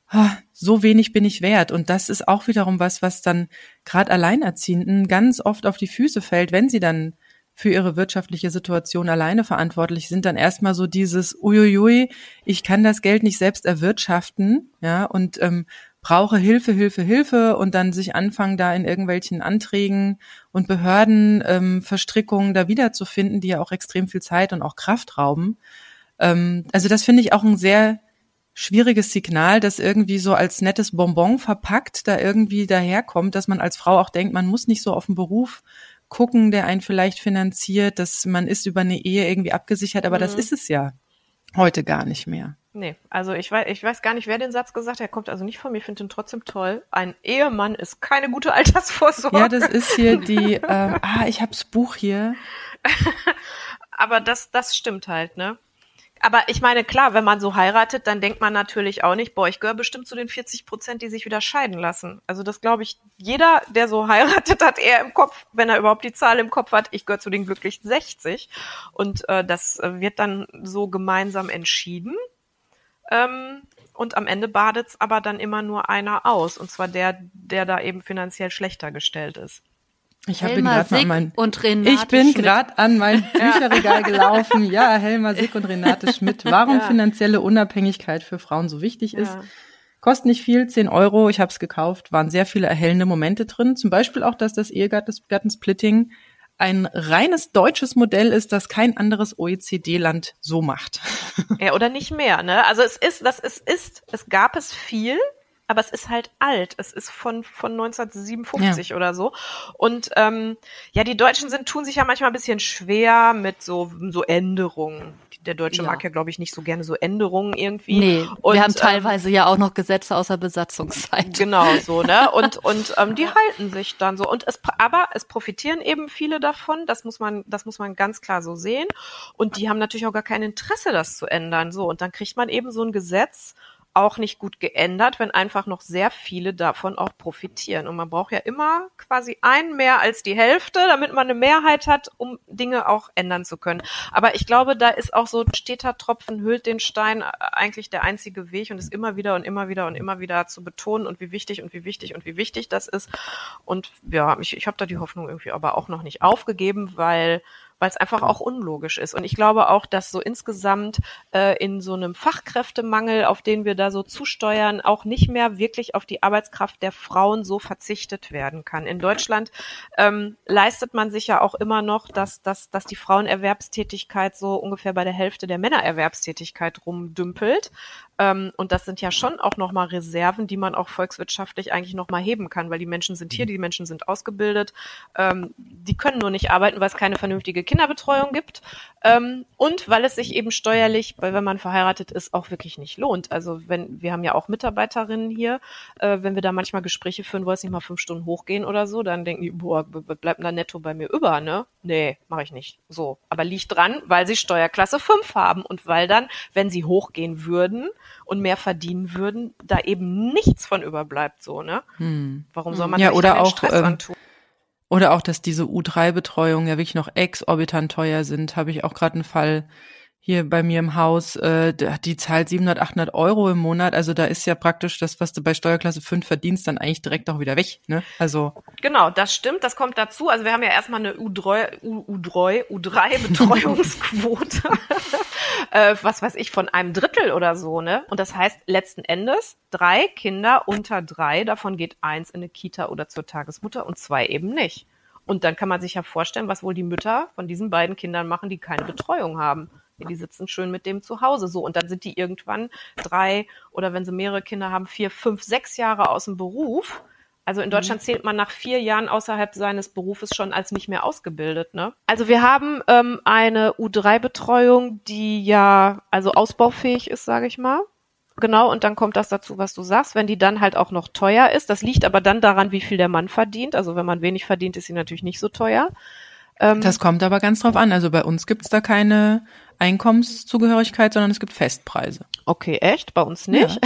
ah, so wenig bin ich wert. Und das ist auch wiederum was, was dann gerade Alleinerziehenden ganz oft auf die Füße fällt, wenn sie dann für ihre wirtschaftliche Situation alleine verantwortlich sind, dann erstmal so dieses uiuiui, ich kann das Geld nicht selbst erwirtschaften, ja, und ähm, brauche Hilfe, Hilfe, Hilfe und dann sich anfangen, da in irgendwelchen Anträgen und Behörden ähm, Verstrickungen da wiederzufinden, die ja auch extrem viel Zeit und auch Kraft rauben. Ähm, also das finde ich auch ein sehr schwieriges Signal, das irgendwie so als nettes Bonbon verpackt da irgendwie daherkommt, dass man als Frau auch denkt, man muss nicht so auf den Beruf gucken, der einen vielleicht finanziert, dass man ist über eine Ehe irgendwie abgesichert, aber das ist es ja heute gar nicht mehr. Nee, also ich weiß, ich weiß gar nicht, wer den Satz gesagt hat. Er kommt also nicht von mir. Ich finde ihn trotzdem toll. Ein Ehemann ist keine gute Altersvorsorge. Ja, das ist hier die, ähm, ah, ich hab's Buch hier. Aber das, das stimmt halt, ne? Aber ich meine, klar, wenn man so heiratet, dann denkt man natürlich auch nicht, boah, ich gehöre bestimmt zu den 40 Prozent, die sich wieder scheiden lassen. Also das glaube ich, jeder, der so heiratet, hat eher im Kopf, wenn er überhaupt die Zahl im Kopf hat, ich gehöre zu den glücklichen 60. Und äh, das äh, wird dann so gemeinsam entschieden. Ähm, und am Ende badet's aber dann immer nur einer aus. Und zwar der, der da eben finanziell schlechter gestellt ist. Ich habe Helma gerade mal an Sick mein, und Renate ich bin gerade an mein Bücherregal gelaufen. Ja, Helma Sick und Renate Schmidt. Warum Ja. finanzielle Unabhängigkeit für Frauen so wichtig ist. Ja. Kostet nicht viel, 10 Euro. Ich habe es gekauft. Waren sehr viele erhellende Momente drin. Zum Beispiel auch, dass das Ehegattensplitting ein reines deutsches Modell ist, das kein anderes OECD-Land so macht. Ja, oder nicht mehr, ne? Also es ist, das ist, ist, es gab es viel, aber es ist halt alt. Es ist von, von 1957 oder so. Und ähm, ja, die Deutschen sind, tun sich ja manchmal ein bisschen schwer mit so, so Änderungen. Der Deutsche Ja. mag ja, glaube ich, nicht so gerne so Änderungen irgendwie. Nee, Und, wir haben ähm, teilweise ja auch noch Gesetze aus der Besatzungszeit. Genau so, ne? Und und ähm, die halten sich dann so. Und es aber es profitieren eben viele davon. Das muss man das muss man ganz klar so sehen. Und die haben natürlich auch gar kein Interesse, das zu ändern. So und dann kriegt man eben so ein Gesetz auch nicht gut geändert, wenn einfach noch sehr viele davon auch profitieren. Und man braucht ja immer quasi ein mehr als die Hälfte, damit man eine Mehrheit hat, um Dinge auch ändern zu können. Aber ich glaube, da ist auch so ein steter Tropfen hüllt den Stein äh, eigentlich der einzige Weg und es immer wieder und immer wieder und immer wieder zu betonen und wie wichtig und wie wichtig und wie wichtig das ist. Und ja, ich, ich habe da die Hoffnung irgendwie aber auch noch nicht aufgegeben, weil weil es einfach auch unlogisch ist. Und ich glaube auch, dass so insgesamt äh, in so einem Fachkräftemangel, auf den wir da so zusteuern, auch nicht mehr wirklich auf die Arbeitskraft der Frauen so verzichtet werden kann. In Deutschland ähm, leistet man sich ja auch immer noch, dass, dass, dass die Frauenerwerbstätigkeit so ungefähr bei der Hälfte der Männererwerbstätigkeit rumdümpelt. Ähm, und das sind ja schon auch nochmal Reserven, die man auch volkswirtschaftlich eigentlich nochmal heben kann, weil die Menschen sind hier, die Menschen sind ausgebildet, ähm, die können nur nicht arbeiten, weil es keine vernünftige Kinderbetreuung gibt ähm, und weil es sich eben steuerlich, weil wenn man verheiratet ist, auch wirklich nicht lohnt. Also wenn wir haben ja auch Mitarbeiterinnen hier, äh, wenn wir da manchmal Gespräche führen, wollen es nicht mal fünf Stunden hochgehen oder so, dann denken die, boah, bleibt da netto bei mir über, ne? Nee, mache ich nicht. So, aber liegt dran, weil sie Steuerklasse 5 haben und weil dann, wenn sie hochgehen würden und mehr verdienen würden, da eben nichts von überbleibt, so, ne? Warum soll man Ja, sich oder auch, Stress ähm, antun? Oder auch, dass diese U3-Betreuungen ja wirklich noch exorbitant teuer sind. Habe ich auch gerade einen Fall hier bei mir im Haus, äh, die zahlt 700, 800 Euro im Monat. Also da ist ja praktisch das, was du bei Steuerklasse 5 verdienst, dann eigentlich direkt auch wieder weg. Ne? Also Genau, das stimmt, das kommt dazu. Also wir haben ja erstmal eine U3, U, U3, U3-Betreuungsquote, äh, was weiß ich, von einem Drittel oder so, ne? Und das heißt letzten Endes drei Kinder unter drei, davon geht eins in eine Kita oder zur Tagesmutter und zwei eben nicht. Und dann kann man sich ja vorstellen, was wohl die Mütter von diesen beiden Kindern machen, die keine Betreuung haben. Die sitzen schön mit dem zu Hause so und dann sind die irgendwann drei oder wenn sie mehrere Kinder haben, vier, fünf, sechs Jahre aus dem Beruf. Also in Deutschland zählt man nach vier Jahren außerhalb seines Berufes schon als nicht mehr ausgebildet. Ne? Also wir haben ähm, eine U3-Betreuung, die ja also ausbaufähig ist, sage ich mal. Genau, und dann kommt das dazu, was du sagst, wenn die dann halt auch noch teuer ist. Das liegt aber dann daran, wie viel der Mann verdient. Also wenn man wenig verdient, ist sie natürlich nicht so teuer. Ähm, das kommt aber ganz drauf an. Also bei uns gibt's da keine Einkommenszugehörigkeit, sondern es gibt Festpreise. Okay, echt? Bei uns nicht.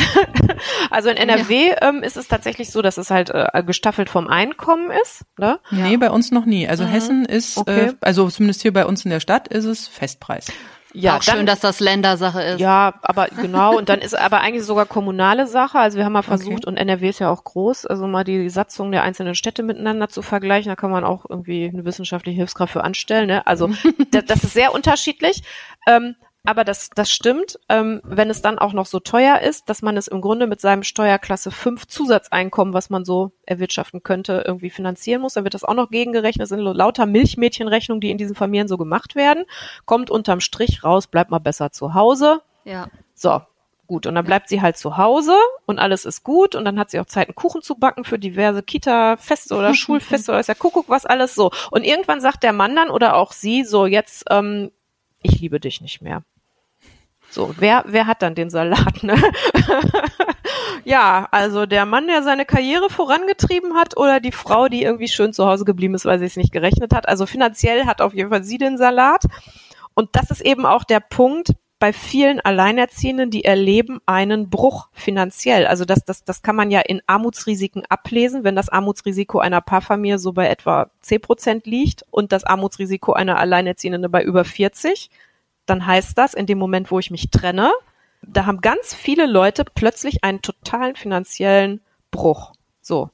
also in NRW ähm, ist es tatsächlich so, dass es halt äh, gestaffelt vom Einkommen ist. Ne? Nee, bei uns noch nie. Also Hessen ist, Okay. äh, also zumindest hier bei uns in der Stadt ist es Festpreis. Ja, auch schön, dass das Ländersache ist. Ja, aber genau, und dann ist aber eigentlich sogar kommunale Sache. Also wir haben mal versucht, und NRW ist ja auch groß, also mal die Satzung der einzelnen Städte miteinander zu vergleichen. Da kann man auch irgendwie eine wissenschaftliche Hilfskraft für anstellen. Ne? Also das, das ist sehr unterschiedlich. Ähm, aber das, das stimmt, ähm, wenn es dann auch noch so teuer ist, dass man es im Grunde mit seinem Steuerklasse 5 Zusatzeinkommen, was man so erwirtschaften könnte, irgendwie finanzieren muss, dann wird das auch noch gegengerechnet. Das sind lauter Milchmädchenrechnungen, die in diesen Familien so gemacht werden. Kommt unterm Strich raus, bleibt mal besser zu Hause. Ja. So, gut. Und dann bleibt sie halt zu Hause und alles ist gut. Und dann hat sie auch Zeit, einen Kuchen zu backen für diverse Kita-Feste oder Schulfeste oder ist ja Kuckuck, was alles so. Und irgendwann sagt der Mann dann oder auch sie so, jetzt, ähm, ich liebe dich nicht mehr. So, wer, wer hat dann den Salat, ne? ja, also der Mann, der seine Karriere vorangetrieben hat oder die Frau, die irgendwie schön zu Hause geblieben ist, weil sie es nicht gerechnet hat. Also finanziell hat auf jeden Fall sie den Salat. Und das ist eben auch der Punkt bei vielen Alleinerziehenden, die erleben einen Bruch finanziell. Also das, das, das kann man ja in Armutsrisiken ablesen, wenn das Armutsrisiko einer Paarfamilie so bei etwa 10 Prozent liegt und das Armutsrisiko einer Alleinerziehenden bei über 40, dann heißt das, in dem Moment, wo ich mich trenne, da haben ganz viele Leute plötzlich einen totalen finanziellen Bruch. So.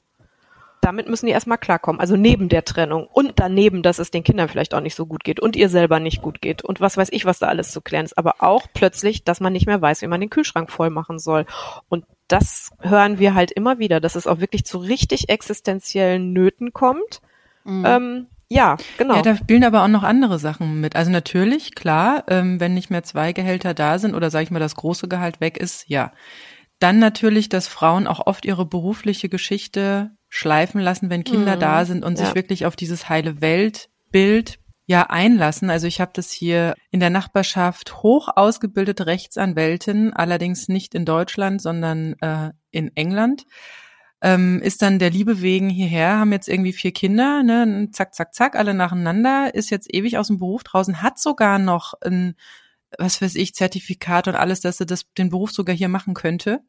Damit müssen die erstmal klarkommen. Also neben der Trennung und daneben, dass es den Kindern vielleicht auch nicht so gut geht und ihr selber nicht gut geht und was weiß ich, was da alles zu klären ist. Aber auch plötzlich, dass man nicht mehr weiß, wie man den Kühlschrank voll machen soll. Und das hören wir halt immer wieder, dass es auch wirklich zu richtig existenziellen Nöten kommt. Mhm. Ähm, ja, genau. Ja, da spielen aber auch noch andere Sachen mit. Also natürlich, klar, ähm, wenn nicht mehr zwei Gehälter da sind oder sage ich mal das große Gehalt weg ist, ja. Dann natürlich, dass Frauen auch oft ihre berufliche Geschichte schleifen lassen, wenn Kinder mhm. da sind und ja. sich wirklich auf dieses heile Weltbild ja einlassen. Also ich habe das hier in der Nachbarschaft hoch ausgebildete Rechtsanwältin, allerdings nicht in Deutschland, sondern äh, in England ähm, ist dann der Liebe wegen hierher, haben jetzt irgendwie vier Kinder, ne, zack, zack, zack, alle nacheinander, ist jetzt ewig aus dem Beruf draußen, hat sogar noch ein, was weiß ich, Zertifikat und alles, dass sie das, den Beruf sogar hier machen könnte.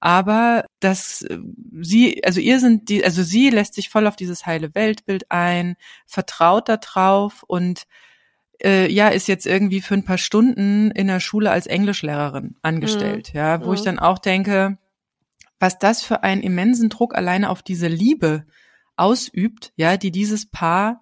Aber dass äh, sie, also ihr sind die, also sie lässt sich voll auf dieses heile Weltbild ein, vertraut da drauf und äh, ja, ist jetzt irgendwie für ein paar Stunden in der Schule als Englischlehrerin angestellt, mhm. ja, wo mhm. ich dann auch denke, was das für einen immensen Druck alleine auf diese Liebe ausübt, ja, die dieses Paar,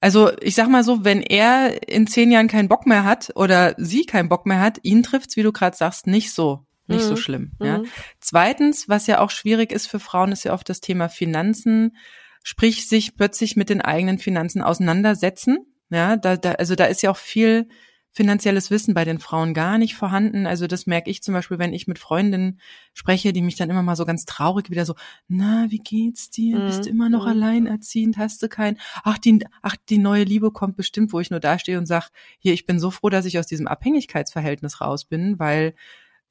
also ich sag mal so, wenn er in zehn Jahren keinen Bock mehr hat oder sie keinen Bock mehr hat, ihn trifft's, wie du gerade sagst, nicht so, nicht mhm. so schlimm. Ja. Mhm. Zweitens, was ja auch schwierig ist für Frauen, ist ja oft das Thema Finanzen, sprich sich plötzlich mit den eigenen Finanzen auseinandersetzen. Ja, da, da, also da ist ja auch viel finanzielles Wissen bei den Frauen gar nicht vorhanden. Also das merke ich zum Beispiel, wenn ich mit Freundinnen spreche, die mich dann immer mal so ganz traurig wieder so, na, wie geht's dir? Mhm. Bist du immer noch mhm. alleinerziehend? Hast du kein, ach, die, ach, die neue Liebe kommt bestimmt, wo ich nur dastehe und sag, hier, ich bin so froh, dass ich aus diesem Abhängigkeitsverhältnis raus bin, weil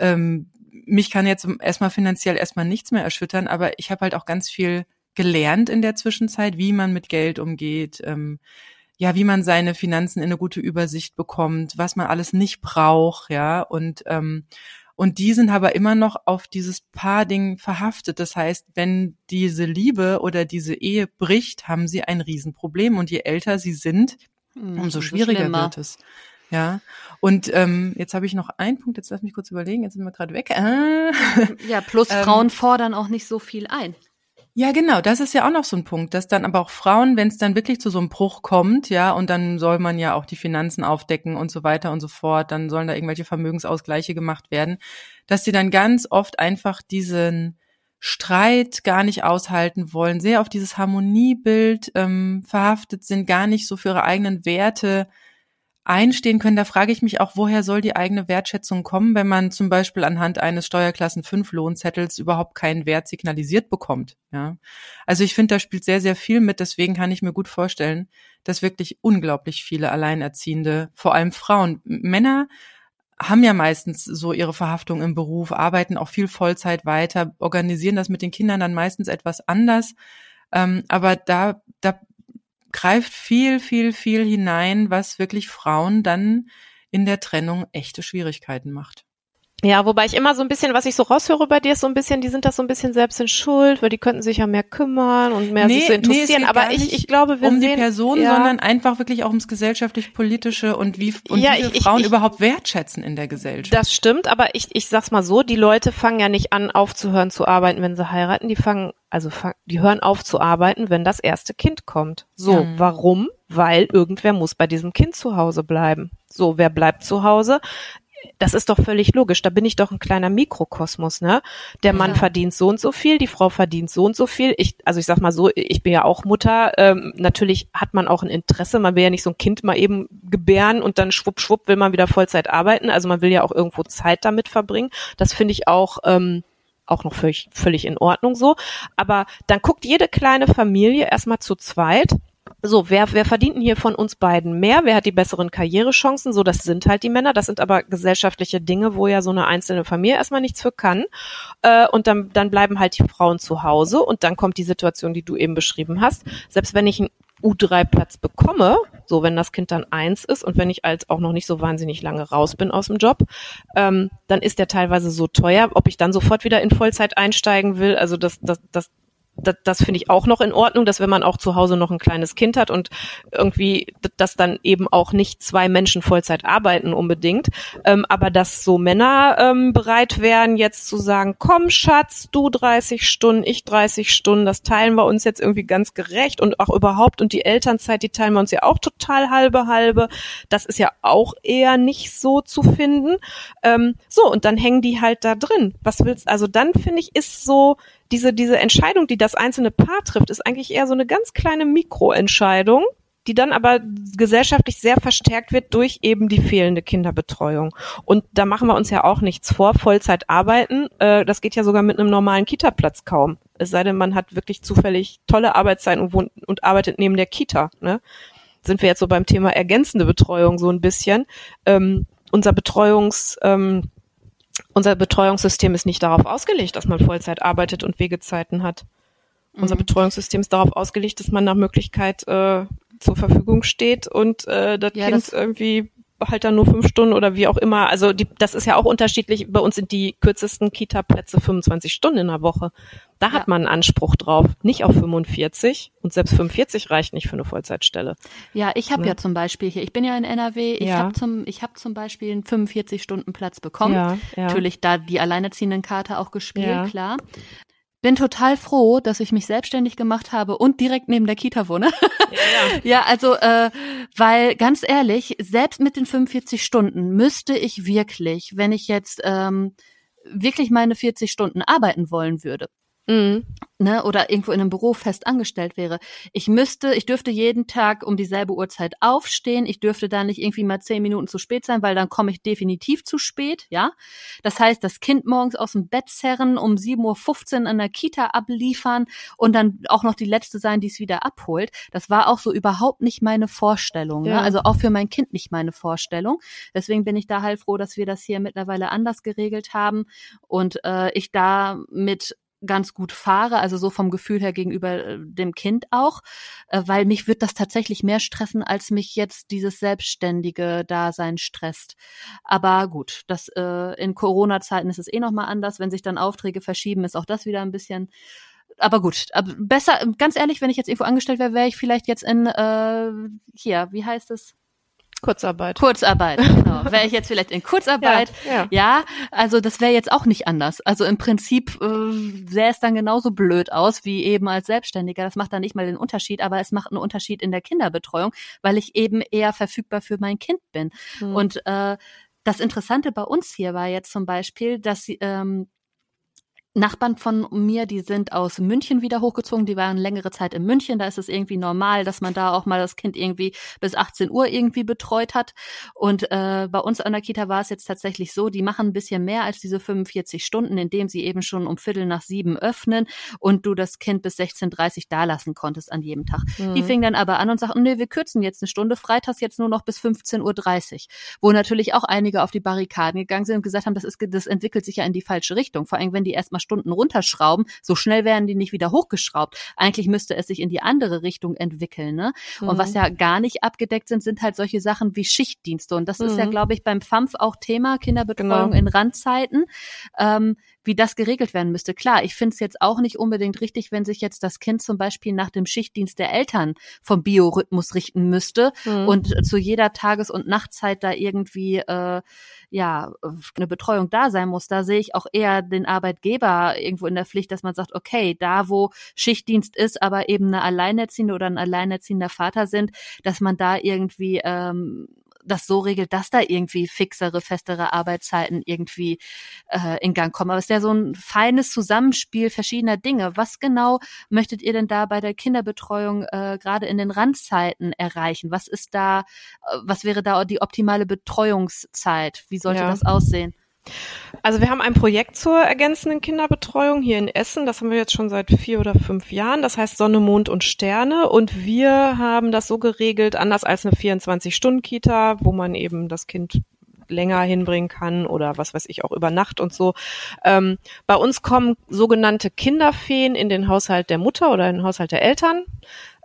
ähm, mich kann jetzt erstmal finanziell erstmal nichts mehr erschüttern, aber ich habe halt auch ganz viel gelernt in der Zwischenzeit, wie man mit Geld umgeht, ähm, ja, wie man seine Finanzen in eine gute Übersicht bekommt, was man alles nicht braucht, ja, und ähm, und die sind aber immer noch auf dieses Paar-Ding verhaftet. Das heißt, wenn diese Liebe oder diese Ehe bricht, haben sie ein Riesenproblem. Und je älter sie sind, hm, umso schwieriger wird es. Ja. Und ähm, jetzt habe ich noch einen Punkt, jetzt lass mich kurz überlegen, jetzt sind wir gerade weg. Ah. Ja, plus Frauen ähm, fordern auch nicht so viel ein. Ja, genau, das ist ja auch noch so ein Punkt, dass dann aber auch Frauen, wenn es dann wirklich zu so einem Bruch kommt, ja, und dann soll man ja auch die Finanzen aufdecken und so weiter und so fort, dann sollen da irgendwelche Vermögensausgleiche gemacht werden, dass sie dann ganz oft einfach diesen Streit gar nicht aushalten wollen, sehr auf dieses Harmoniebild ähm, verhaftet sind, gar nicht so für ihre eigenen Werte einstehen können, da frage ich mich auch, woher soll die eigene Wertschätzung kommen, wenn man zum Beispiel anhand eines Steuerklassen 5 Lohnzettels überhaupt keinen Wert signalisiert bekommt. Ja. Also ich finde, da spielt sehr, sehr viel mit. Deswegen kann ich mir gut vorstellen, dass wirklich unglaublich viele Alleinerziehende, vor allem Frauen, Männer haben ja meistens so ihre Verhaftung im Beruf, arbeiten auch viel Vollzeit weiter, organisieren das mit den Kindern dann meistens etwas anders. Ähm, aber da, da greift viel, viel, viel hinein, was wirklich Frauen dann in der Trennung echte Schwierigkeiten macht. Ja, wobei ich immer so ein bisschen, was ich so raushöre bei dir, ist so ein bisschen, die sind das so ein bisschen selbst in Schuld, weil die könnten sich ja mehr kümmern und mehr nee, sich so interessieren. Nee, aber ich, ich glaube, wir um sehen, die Person, ja. sondern einfach wirklich auch ums gesellschaftlich-politische und wie und ja, wie ich, Frauen ich, überhaupt wertschätzen in der Gesellschaft. Das stimmt, aber ich, ich sag's mal so, die Leute fangen ja nicht an, aufzuhören zu arbeiten, wenn sie heiraten. Die fangen, also die hören auf zu arbeiten, wenn das erste Kind kommt. So, mhm. warum? Weil irgendwer muss bei diesem Kind zu Hause bleiben. So, wer bleibt zu Hause? Das ist doch völlig logisch. Da bin ich doch ein kleiner Mikrokosmos, ne? Der Mann ja. verdient so und so viel, die Frau verdient so und so viel. Ich, also ich sag mal so, ich bin ja auch Mutter. Ähm, natürlich hat man auch ein Interesse. Man will ja nicht so ein Kind mal eben gebären und dann schwupp, schwupp will man wieder Vollzeit arbeiten. Also man will ja auch irgendwo Zeit damit verbringen. Das finde ich auch, ähm, auch noch völlig, völlig in Ordnung so. Aber dann guckt jede kleine Familie erstmal zu zweit so, wer, wer verdient denn hier von uns beiden mehr? Wer hat die besseren Karrierechancen? So, das sind halt die Männer. Das sind aber gesellschaftliche Dinge, wo ja so eine einzelne Familie erstmal nichts für kann. Äh, und dann, dann bleiben halt die Frauen zu Hause und dann kommt die Situation, die du eben beschrieben hast. Selbst wenn ich einen U3-Platz bekomme, so wenn das Kind dann eins ist und wenn ich als auch noch nicht so wahnsinnig lange raus bin aus dem Job, ähm, dann ist der teilweise so teuer, ob ich dann sofort wieder in Vollzeit einsteigen will. Also das, das, das das, das finde ich auch noch in Ordnung, dass wenn man auch zu Hause noch ein kleines Kind hat und irgendwie, dass dann eben auch nicht zwei Menschen Vollzeit arbeiten unbedingt, ähm, aber dass so Männer ähm, bereit wären, jetzt zu sagen, komm Schatz, du 30 Stunden, ich 30 Stunden, das teilen wir uns jetzt irgendwie ganz gerecht und auch überhaupt und die Elternzeit, die teilen wir uns ja auch total halbe halbe, das ist ja auch eher nicht so zu finden. Ähm, so, und dann hängen die halt da drin. Was willst, also dann finde ich, ist so, diese, diese Entscheidung, die das einzelne Paar trifft, ist eigentlich eher so eine ganz kleine Mikroentscheidung, die dann aber gesellschaftlich sehr verstärkt wird durch eben die fehlende Kinderbetreuung. Und da machen wir uns ja auch nichts vor. Vollzeit arbeiten, äh, das geht ja sogar mit einem normalen Kita-Platz kaum. Es sei denn, man hat wirklich zufällig tolle Arbeitszeiten und, wohnt, und arbeitet neben der Kita. Ne? Sind wir jetzt so beim Thema ergänzende Betreuung so ein bisschen. Ähm, unser Betreuungs... Ähm, unser Betreuungssystem ist nicht darauf ausgelegt, dass man Vollzeit arbeitet und Wegezeiten hat. Mhm. Unser Betreuungssystem ist darauf ausgelegt, dass man nach Möglichkeit äh, zur Verfügung steht und äh, das ja, Kind das irgendwie halt dann nur fünf Stunden oder wie auch immer. Also die, das ist ja auch unterschiedlich. Bei uns sind die kürzesten Kita-Plätze 25 Stunden in der Woche. Da ja. hat man einen Anspruch drauf, nicht auf 45 und selbst 45 reicht nicht für eine Vollzeitstelle. Ja, ich habe ja. ja zum Beispiel hier, ich bin ja in NRW, ich ja. habe zum, ich habe zum Beispiel einen 45 Stunden Platz bekommen. Ja, ja. Natürlich da die alleinerziehenden Karte auch gespielt, klar bin total froh, dass ich mich selbstständig gemacht habe und direkt neben der Kita wohne. Ja, ja. ja also, äh, weil ganz ehrlich, selbst mit den 45 Stunden müsste ich wirklich, wenn ich jetzt ähm, wirklich meine 40 Stunden arbeiten wollen würde, Mhm. Ne, oder irgendwo in einem Büro fest angestellt wäre. Ich müsste, ich dürfte jeden Tag um dieselbe Uhrzeit aufstehen. Ich dürfte da nicht irgendwie mal zehn Minuten zu spät sein, weil dann komme ich definitiv zu spät, ja. Das heißt, das Kind morgens aus dem Bett zerren, um 7.15 Uhr an der Kita abliefern und dann auch noch die Letzte sein, die es wieder abholt. Das war auch so überhaupt nicht meine Vorstellung. Ne? Ja. Ne? Also auch für mein Kind nicht meine Vorstellung. Deswegen bin ich da halt froh, dass wir das hier mittlerweile anders geregelt haben und äh, ich da mit ganz gut fahre, also so vom Gefühl her gegenüber äh, dem Kind auch, äh, weil mich wird das tatsächlich mehr stressen, als mich jetzt dieses selbstständige Dasein stresst. Aber gut, das äh, in Corona-Zeiten ist es eh noch mal anders, wenn sich dann Aufträge verschieben, ist auch das wieder ein bisschen aber gut, aber besser, ganz ehrlich, wenn ich jetzt irgendwo angestellt wäre, wäre ich vielleicht jetzt in äh, hier, wie heißt es? Kurzarbeit. Kurzarbeit, genau. Wäre ich jetzt vielleicht in Kurzarbeit, ja, ja. ja also das wäre jetzt auch nicht anders. Also im Prinzip äh, sähe es dann genauso blöd aus wie eben als Selbstständiger. Das macht dann nicht mal den Unterschied, aber es macht einen Unterschied in der Kinderbetreuung, weil ich eben eher verfügbar für mein Kind bin. Mhm. Und äh, das Interessante bei uns hier war jetzt zum Beispiel, dass sie, ähm, Nachbarn von mir, die sind aus München wieder hochgezogen, die waren längere Zeit in München, da ist es irgendwie normal, dass man da auch mal das Kind irgendwie bis 18 Uhr irgendwie betreut hat. Und äh, bei uns an der Kita war es jetzt tatsächlich so, die machen ein bisschen mehr als diese 45 Stunden, indem sie eben schon um Viertel nach sieben öffnen und du das Kind bis 16.30 da lassen konntest an jedem Tag. Mhm. Die fingen dann aber an und sagten, nee, wir kürzen jetzt eine Stunde, freitags jetzt nur noch bis 15.30 Uhr. Wo natürlich auch einige auf die Barrikaden gegangen sind und gesagt haben, das, ist, das entwickelt sich ja in die falsche Richtung. Vor allem, wenn die erstmal Stunden runterschrauben, so schnell werden die nicht wieder hochgeschraubt. Eigentlich müsste es sich in die andere Richtung entwickeln. Ne? Mhm. Und was mhm. ja gar nicht abgedeckt sind, sind halt solche Sachen wie Schichtdienste. Und das mhm. ist ja, mhm. glaube ich, beim FAMF auch Thema, Kinderbetreuung genau. in Randzeiten. Ähm, wie das geregelt werden müsste. Klar, ich finde es jetzt auch nicht unbedingt richtig, wenn sich jetzt das Kind zum Beispiel nach dem Schichtdienst der Eltern vom Biorhythmus richten müsste mhm. und zu jeder Tages- und Nachtzeit da irgendwie äh, ja eine Betreuung da sein muss. Da sehe ich auch eher den Arbeitgeber irgendwo in der Pflicht, dass man sagt, okay, da wo Schichtdienst ist, aber eben eine Alleinerziehende oder ein alleinerziehender Vater sind, dass man da irgendwie ähm, das so regelt, dass da irgendwie fixere, festere Arbeitszeiten irgendwie äh, in Gang kommen. Aber es ist ja so ein feines Zusammenspiel verschiedener Dinge. Was genau möchtet ihr denn da bei der Kinderbetreuung äh, gerade in den Randzeiten erreichen? Was ist da, äh, was wäre da die optimale Betreuungszeit? Wie sollte ja. das aussehen? Also wir haben ein Projekt zur ergänzenden Kinderbetreuung hier in Essen. Das haben wir jetzt schon seit vier oder fünf Jahren. Das heißt Sonne, Mond und Sterne. Und wir haben das so geregelt, anders als eine 24-Stunden-Kita, wo man eben das Kind länger hinbringen kann oder was weiß ich auch über Nacht und so. Ähm, bei uns kommen sogenannte Kinderfeen in den Haushalt der Mutter oder in den Haushalt der Eltern.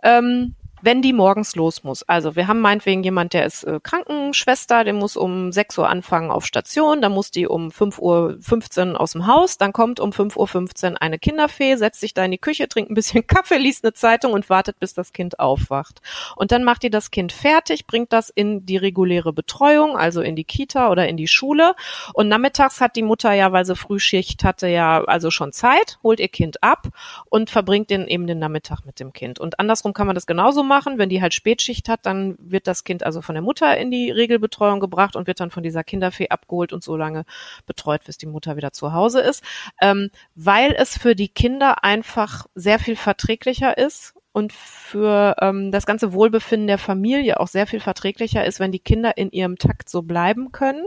Ähm, wenn die morgens los muss. Also wir haben meinetwegen jemand, der ist äh, Krankenschwester, der muss um 6 Uhr anfangen auf Station, dann muss die um 5.15 Uhr aus dem Haus, dann kommt um 5.15 Uhr eine Kinderfee, setzt sich da in die Küche, trinkt ein bisschen Kaffee, liest eine Zeitung und wartet, bis das Kind aufwacht. Und dann macht die das Kind fertig, bringt das in die reguläre Betreuung, also in die Kita oder in die Schule. Und nachmittags hat die Mutter ja, weil sie Frühschicht hatte, ja also schon Zeit, holt ihr Kind ab und verbringt den eben den Nachmittag mit dem Kind. Und andersrum kann man das genauso. Wenn die halt Spätschicht hat, dann wird das Kind also von der Mutter in die Regelbetreuung gebracht und wird dann von dieser Kinderfee abgeholt und so lange betreut, bis die Mutter wieder zu Hause ist. Ähm, weil es für die Kinder einfach sehr viel verträglicher ist und für ähm, das ganze Wohlbefinden der Familie auch sehr viel verträglicher ist, wenn die Kinder in ihrem Takt so bleiben können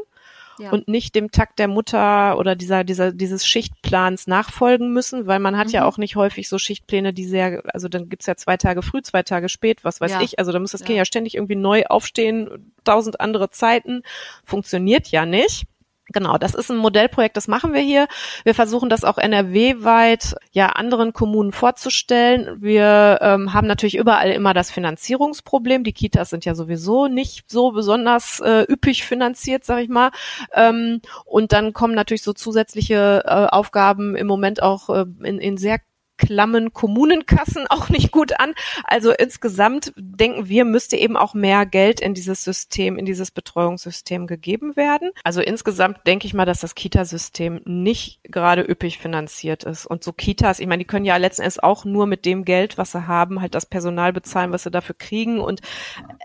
ja. und nicht dem Takt der Mutter oder dieser, dieser, dieses Schichtplans nachfolgen müssen, weil man hat mhm. ja auch nicht häufig so Schichtpläne, die sehr, also dann gibt's ja zwei Tage früh, zwei Tage spät, was weiß ja. ich. Also da muss das Kind ja ständig irgendwie neu aufstehen, tausend andere Zeiten. Funktioniert ja nicht. Genau, das ist ein Modellprojekt, das machen wir hier. Wir versuchen das auch NRW-weit ja anderen Kommunen vorzustellen. Wir ähm, haben natürlich überall immer das Finanzierungsproblem. Die Kitas sind ja sowieso nicht so besonders äh, üppig finanziert, sag ich mal. Ähm, und dann kommen natürlich so zusätzliche äh, Aufgaben im Moment auch äh, in, in sehr klammen Kommunenkassen auch nicht gut an. Also insgesamt denken wir, müsste eben auch mehr Geld in dieses System, in dieses Betreuungssystem gegeben werden. Also insgesamt denke ich mal, dass das Kitasystem nicht gerade üppig finanziert ist. Und so Kitas, ich meine, die können ja letzten Endes auch nur mit dem Geld, was sie haben, halt das Personal bezahlen, was sie dafür kriegen. Und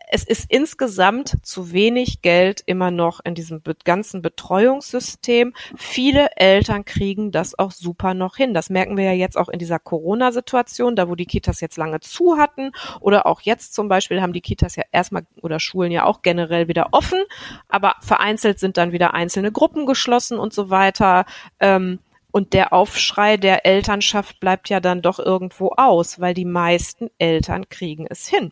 es ist insgesamt zu wenig Geld immer noch in diesem ganzen Betreuungssystem. Viele Eltern kriegen das auch super noch hin. Das merken wir ja jetzt auch in dieser Corona-Situation, da wo die Kitas jetzt lange zu hatten oder auch jetzt zum Beispiel haben die Kitas ja erstmal oder Schulen ja auch generell wieder offen, aber vereinzelt sind dann wieder einzelne Gruppen geschlossen und so weiter. Ähm, und der Aufschrei der Elternschaft bleibt ja dann doch irgendwo aus, weil die meisten Eltern kriegen es hin.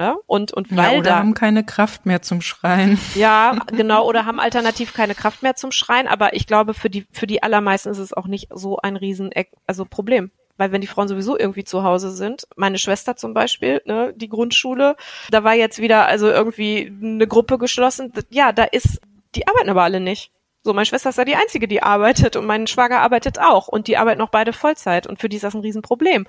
Ne? Und, und weil ja, oder da, haben keine Kraft mehr zum Schreien. Ja, genau, oder haben alternativ keine Kraft mehr zum Schreien, aber ich glaube, für die, für die allermeisten ist es auch nicht so ein riesen, also Problem weil wenn die Frauen sowieso irgendwie zu Hause sind, meine Schwester zum Beispiel, ne, die Grundschule, da war jetzt wieder also irgendwie eine Gruppe geschlossen. Ja, da ist, die arbeiten aber alle nicht. So, meine Schwester ist ja die Einzige, die arbeitet und mein Schwager arbeitet auch und die arbeiten auch beide Vollzeit und für die ist das ein Riesenproblem.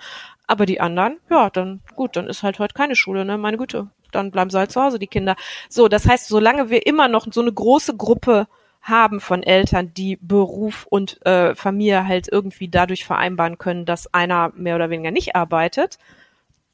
Aber die anderen, ja, dann gut, dann ist halt heute keine Schule, ne, meine Güte. Dann bleiben sie halt zu Hause, die Kinder. So, das heißt, solange wir immer noch so eine große Gruppe haben von Eltern, die Beruf und äh, Familie halt irgendwie dadurch vereinbaren können, dass einer mehr oder weniger nicht arbeitet,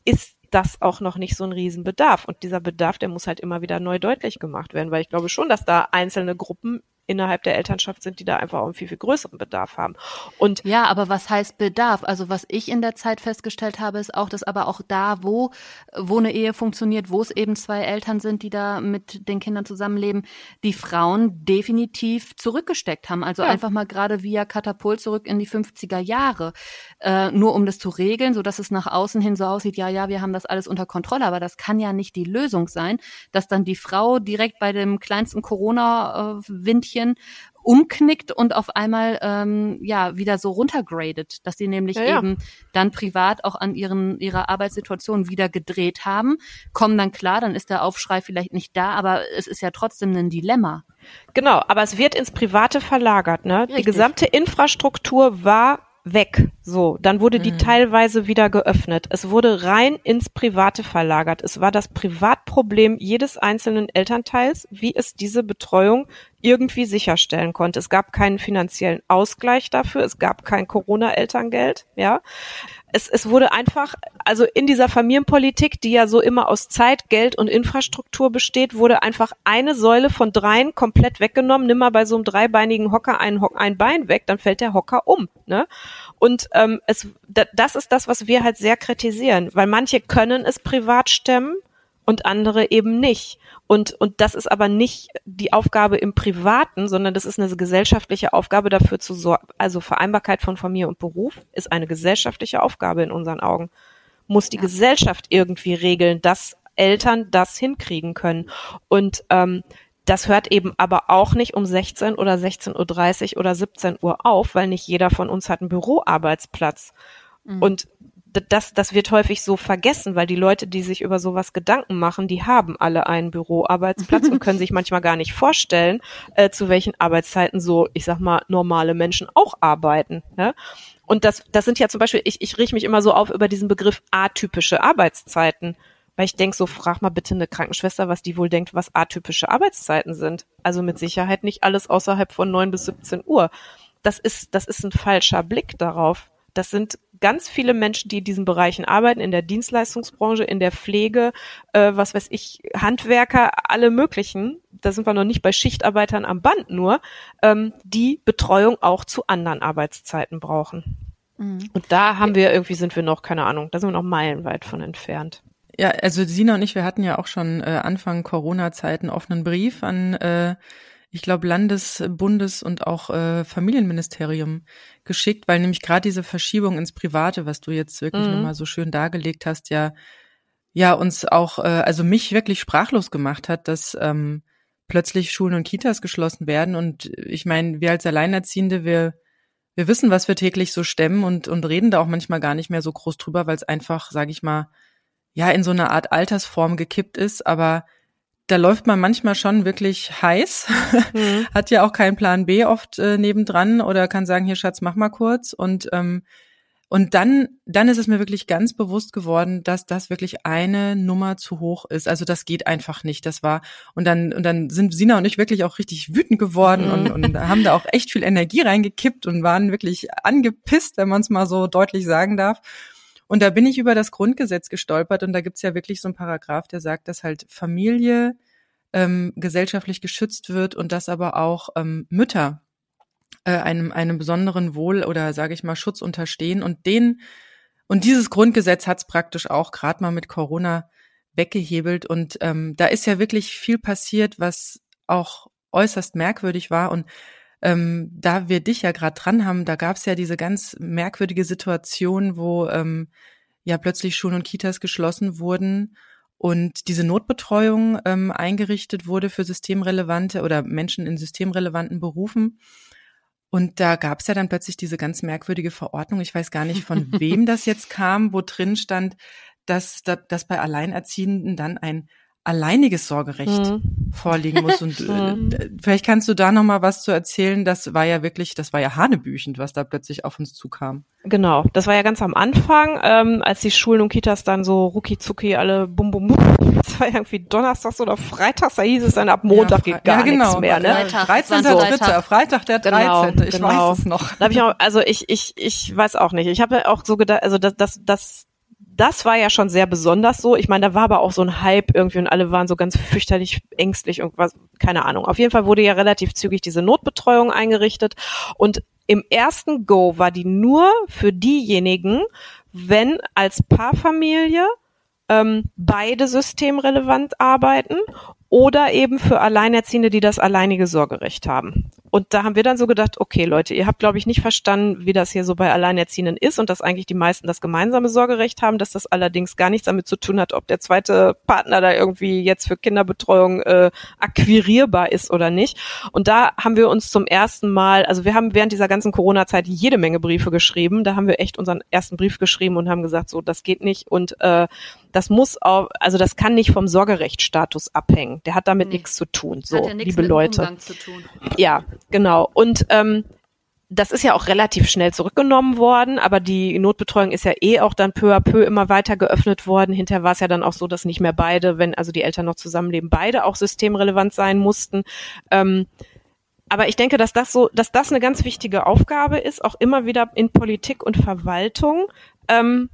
ist das auch noch nicht so ein Riesenbedarf. Und dieser Bedarf, der muss halt immer wieder neu deutlich gemacht werden, weil ich glaube schon, dass da einzelne Gruppen innerhalb der Elternschaft sind, die da einfach auch einen viel, viel größeren Bedarf haben. Und ja, aber was heißt Bedarf? Also was ich in der Zeit festgestellt habe, ist auch, dass aber auch da, wo, wo eine Ehe funktioniert, wo es eben zwei Eltern sind, die da mit den Kindern zusammenleben, die Frauen definitiv zurückgesteckt haben. Also ja. einfach mal gerade via Katapult zurück in die 50er Jahre. Äh, nur um das zu regeln, so dass es nach außen hin so aussieht, ja, ja, wir haben das alles unter Kontrolle, aber das kann ja nicht die Lösung sein, dass dann die Frau direkt bei dem kleinsten Corona-Windchen Stückchen umknickt und auf einmal ähm, ja wieder so runtergradet, dass sie nämlich ja, ja. eben dann privat auch an ihren ihrer Arbeitssituation wieder gedreht haben, kommen dann klar, dann ist der Aufschrei vielleicht nicht da, aber es ist ja trotzdem ein Dilemma. Genau, aber es wird ins Private verlagert, ne? Richtig. Die gesamte Infrastruktur war weg. So, dann wurde die mhm. teilweise wieder geöffnet. Es wurde rein ins Private verlagert. Es war das Privatproblem jedes einzelnen Elternteils, wie es diese Betreuung irgendwie sicherstellen konnte. Es gab keinen finanziellen Ausgleich dafür. Es gab kein Corona-Elterngeld, ja es, es wurde einfach, also in dieser Familienpolitik, die ja so immer aus Zeit, Geld und Infrastruktur besteht, wurde einfach eine Säule von dreien komplett weggenommen. Nimm mal bei so einem dreibeinigen Hocker ein, ein Bein weg, dann fällt der Hocker um. Ne? Und ähm, es, das ist das, was wir halt sehr kritisieren, weil manche können es privat stemmen und andere eben nicht. Und, und das ist aber nicht die Aufgabe im Privaten, sondern das ist eine gesellschaftliche Aufgabe dafür zu sorgen. Also Vereinbarkeit von Familie und Beruf ist eine gesellschaftliche Aufgabe in unseren Augen. Muss die ja. Gesellschaft irgendwie regeln, dass Eltern das hinkriegen können. Und ähm, das hört eben aber auch nicht um 16 oder 16.30 Uhr oder 17 Uhr auf, weil nicht jeder von uns hat einen Büroarbeitsplatz. Mhm. Und das, das wird häufig so vergessen, weil die Leute, die sich über sowas Gedanken machen, die haben alle einen Büroarbeitsplatz und können sich manchmal gar nicht vorstellen, äh, zu welchen Arbeitszeiten so, ich sag mal, normale Menschen auch arbeiten. Ja? Und das, das sind ja zum Beispiel, ich, ich riech mich immer so auf über diesen Begriff atypische Arbeitszeiten. Weil ich denke, so frag mal bitte eine Krankenschwester, was die wohl denkt, was atypische Arbeitszeiten sind. Also mit Sicherheit nicht alles außerhalb von neun bis 17 Uhr. Das ist, das ist ein falscher Blick darauf. Das sind ganz viele Menschen, die in diesen Bereichen arbeiten, in der Dienstleistungsbranche, in der Pflege, äh, was weiß ich, Handwerker, alle möglichen. Da sind wir noch nicht bei Schichtarbeitern am Band nur, ähm, die Betreuung auch zu anderen Arbeitszeiten brauchen. Mhm. Und da haben wir irgendwie sind wir noch, keine Ahnung, da sind wir noch meilenweit von entfernt. Ja, also Sina und ich, wir hatten ja auch schon äh, Anfang Corona-Zeiten offenen Brief an, äh, ich glaube, Landes-, Bundes- und auch äh, Familienministerium geschickt, weil nämlich gerade diese Verschiebung ins Private, was du jetzt wirklich mhm. nochmal so schön dargelegt hast, ja, ja, uns auch, äh, also mich wirklich sprachlos gemacht hat, dass ähm, plötzlich Schulen und Kitas geschlossen werden. Und ich meine, wir als Alleinerziehende, wir, wir wissen, was wir täglich so stemmen und, und reden da auch manchmal gar nicht mehr so groß drüber, weil es einfach, sage ich mal, ja in so eine Art Altersform gekippt ist, aber da läuft man manchmal schon wirklich heiß, mhm. hat ja auch keinen Plan B oft äh, nebendran oder kann sagen, hier Schatz, mach mal kurz und ähm, und dann, dann ist es mir wirklich ganz bewusst geworden, dass das wirklich eine Nummer zu hoch ist. Also das geht einfach nicht. Das war und dann und dann sind Sina und ich wirklich auch richtig wütend geworden mhm. und, und haben da auch echt viel Energie reingekippt und waren wirklich angepisst, wenn man es mal so deutlich sagen darf. Und da bin ich über das Grundgesetz gestolpert und da gibt's ja wirklich so einen Paragraph, der sagt, dass halt Familie ähm, gesellschaftlich geschützt wird und dass aber auch ähm, Mütter äh, einem, einem besonderen Wohl oder sage ich mal Schutz unterstehen. Und den und dieses Grundgesetz hat's praktisch auch gerade mal mit Corona weggehebelt. Und ähm, da ist ja wirklich viel passiert, was auch äußerst merkwürdig war. Und ähm, da wir dich ja gerade dran haben, da gab es ja diese ganz merkwürdige Situation, wo ähm, ja plötzlich Schulen und Kitas geschlossen wurden und diese Notbetreuung ähm, eingerichtet wurde für systemrelevante oder Menschen in systemrelevanten Berufen. Und da gab es ja dann plötzlich diese ganz merkwürdige Verordnung. Ich weiß gar nicht, von wem das jetzt kam, wo drin stand, dass, dass bei Alleinerziehenden dann ein alleiniges Sorgerecht mhm. vorliegen muss. Und mhm. vielleicht kannst du da noch mal was zu erzählen. Das war ja wirklich, das war ja hanebüchend, was da plötzlich auf uns zukam. Genau, das war ja ganz am Anfang, ähm, als die Schulen und Kitas dann so rucki zucki alle bum bum bum. Das war irgendwie donnerstags oder freitags, da hieß es dann ab Montag ja, geht gar ja, genau. nichts mehr. Ne? Freitag, 13. So. Dritter, Freitag der 13. Genau, ich genau. weiß es noch. Da hab ich auch, also ich, ich, ich weiß auch nicht. Ich habe auch so gedacht, also das, das, das das war ja schon sehr besonders so. Ich meine, da war aber auch so ein Hype irgendwie und alle waren so ganz fürchterlich ängstlich und was, keine Ahnung. Auf jeden Fall wurde ja relativ zügig diese Notbetreuung eingerichtet und im ersten Go war die nur für diejenigen, wenn als Paarfamilie ähm, beide systemrelevant arbeiten oder eben für Alleinerziehende, die das alleinige Sorgerecht haben. Und da haben wir dann so gedacht, okay Leute, ihr habt, glaube ich, nicht verstanden, wie das hier so bei Alleinerziehenden ist und dass eigentlich die meisten das gemeinsame Sorgerecht haben, dass das allerdings gar nichts damit zu tun hat, ob der zweite Partner da irgendwie jetzt für Kinderbetreuung äh, akquirierbar ist oder nicht. Und da haben wir uns zum ersten Mal, also wir haben während dieser ganzen Corona-Zeit jede Menge Briefe geschrieben. Da haben wir echt unseren ersten Brief geschrieben und haben gesagt, so, das geht nicht. Und äh, das muss auch, also das kann nicht vom Sorgerechtsstatus abhängen. Der hat damit nee. nichts zu tun. So, ja liebe Leute. Ja, genau. Und ähm, das ist ja auch relativ schnell zurückgenommen worden, aber die Notbetreuung ist ja eh auch dann peu à peu immer weiter geöffnet worden. Hinterher war es ja dann auch so, dass nicht mehr beide, wenn also die Eltern noch zusammenleben, beide auch systemrelevant sein mussten. Ähm, aber ich denke, dass das so, dass das eine ganz wichtige Aufgabe ist, auch immer wieder in Politik und Verwaltung, ähm,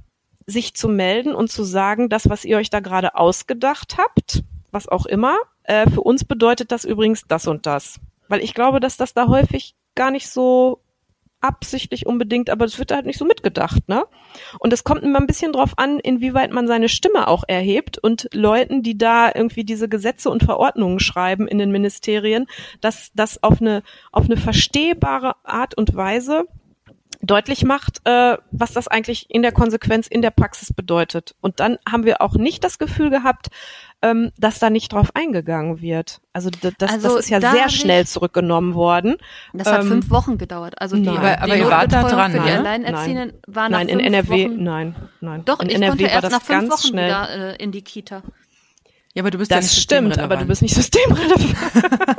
sich zu melden und zu sagen, das, was ihr euch da gerade ausgedacht habt, was auch immer, äh, für uns bedeutet das übrigens das und das. Weil ich glaube, dass das da häufig gar nicht so absichtlich unbedingt, aber es wird halt nicht so mitgedacht, ne? Und es kommt immer ein bisschen drauf an, inwieweit man seine Stimme auch erhebt und Leuten, die da irgendwie diese Gesetze und Verordnungen schreiben in den Ministerien, dass das auf eine auf eine verstehbare Art und Weise deutlich macht, äh, was das eigentlich in der Konsequenz in der Praxis bedeutet. Und dann haben wir auch nicht das Gefühl gehabt, ähm, dass da nicht drauf eingegangen wird. Also das, Also das ist ja da sehr schnell zurückgenommen worden. Das hat Ähm, fünf Wochen gedauert. Also die, nein. Aber- aber die ihr wart da dran, für die ne? Alleinerziehenden war nach Nein, in NRW, Wochen. nein, nein. Doch, in ich NRW konnte war erst das nach fünf ganz Wochen schnell. wieder äh, in die Kita. Ja, aber du bist ja Das nicht stimmt, aber du bist nicht systemrelevant.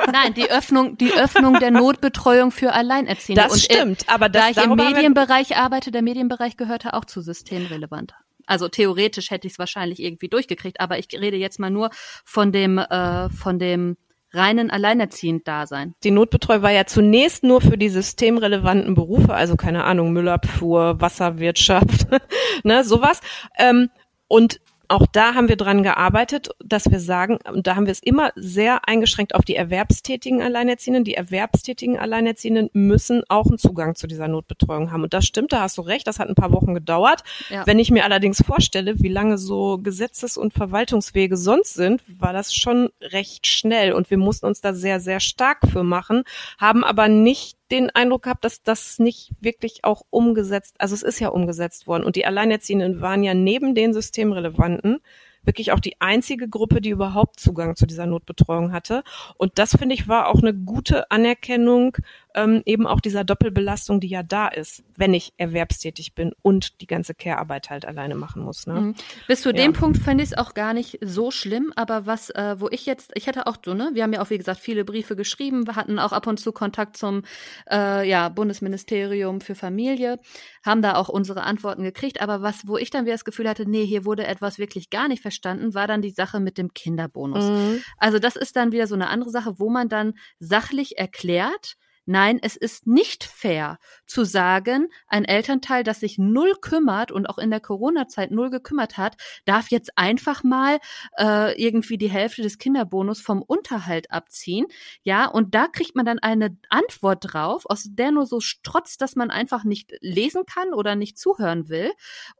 Nein, die Öffnung, die Öffnung der Notbetreuung für Alleinerziehende. Das Und, äh, stimmt, aber das da ich im Medienbereich arbeite, der Medienbereich gehörte auch zu systemrelevant. Also theoretisch hätte ich es wahrscheinlich irgendwie durchgekriegt, aber ich rede jetzt mal nur von dem, äh, von dem reinen Alleinerziehend-Dasein. Die Notbetreuung war ja zunächst nur für die systemrelevanten Berufe, also keine Ahnung, Müllabfuhr, Wasserwirtschaft, ne, sowas. Ähm, und auch da haben wir dran gearbeitet, dass wir sagen, und da haben wir es immer sehr eingeschränkt auf die erwerbstätigen Alleinerziehenden. Die erwerbstätigen Alleinerziehenden müssen auch einen Zugang zu dieser Notbetreuung haben. Und das stimmt, da hast du recht, das hat ein paar Wochen gedauert. Ja. Wenn ich mir allerdings vorstelle, wie lange so Gesetzes- und Verwaltungswege sonst sind, war das schon recht schnell und wir mussten uns da sehr, sehr stark für machen, haben aber nicht den Eindruck gehabt, dass das nicht wirklich auch umgesetzt, also es ist ja umgesetzt worden und die Alleinerziehenden waren ja neben den Systemrelevanten wirklich auch die einzige Gruppe, die überhaupt Zugang zu dieser Notbetreuung hatte. Und das, finde ich, war auch eine gute Anerkennung ähm, eben auch dieser Doppelbelastung, die ja da ist, wenn ich erwerbstätig bin und die ganze Care-Arbeit halt alleine machen muss. Ne? Mhm. Bis zu Ja. dem Punkt finde ich es auch gar nicht so schlimm, aber was, äh, wo ich jetzt, ich hatte auch so, ne, wir haben ja auch, wie gesagt, viele Briefe geschrieben, wir hatten auch ab und zu Kontakt zum äh, ja, Bundesministerium für Familie, haben da auch unsere Antworten gekriegt, aber was, wo ich dann wieder das Gefühl hatte, nee, hier wurde etwas wirklich gar nicht verstanden, war dann die Sache mit dem Kinderbonus. Mhm. Also das ist dann wieder so eine andere Sache, wo man dann sachlich erklärt, Nein, es ist nicht fair zu sagen, ein Elternteil, das sich null kümmert und auch in der Corona-Zeit null gekümmert hat, darf jetzt einfach mal äh, irgendwie die Hälfte des Kinderbonus vom Unterhalt abziehen. Ja, und da kriegt man dann eine Antwort drauf, aus der nur so strotzt, dass man einfach nicht lesen kann oder nicht zuhören will,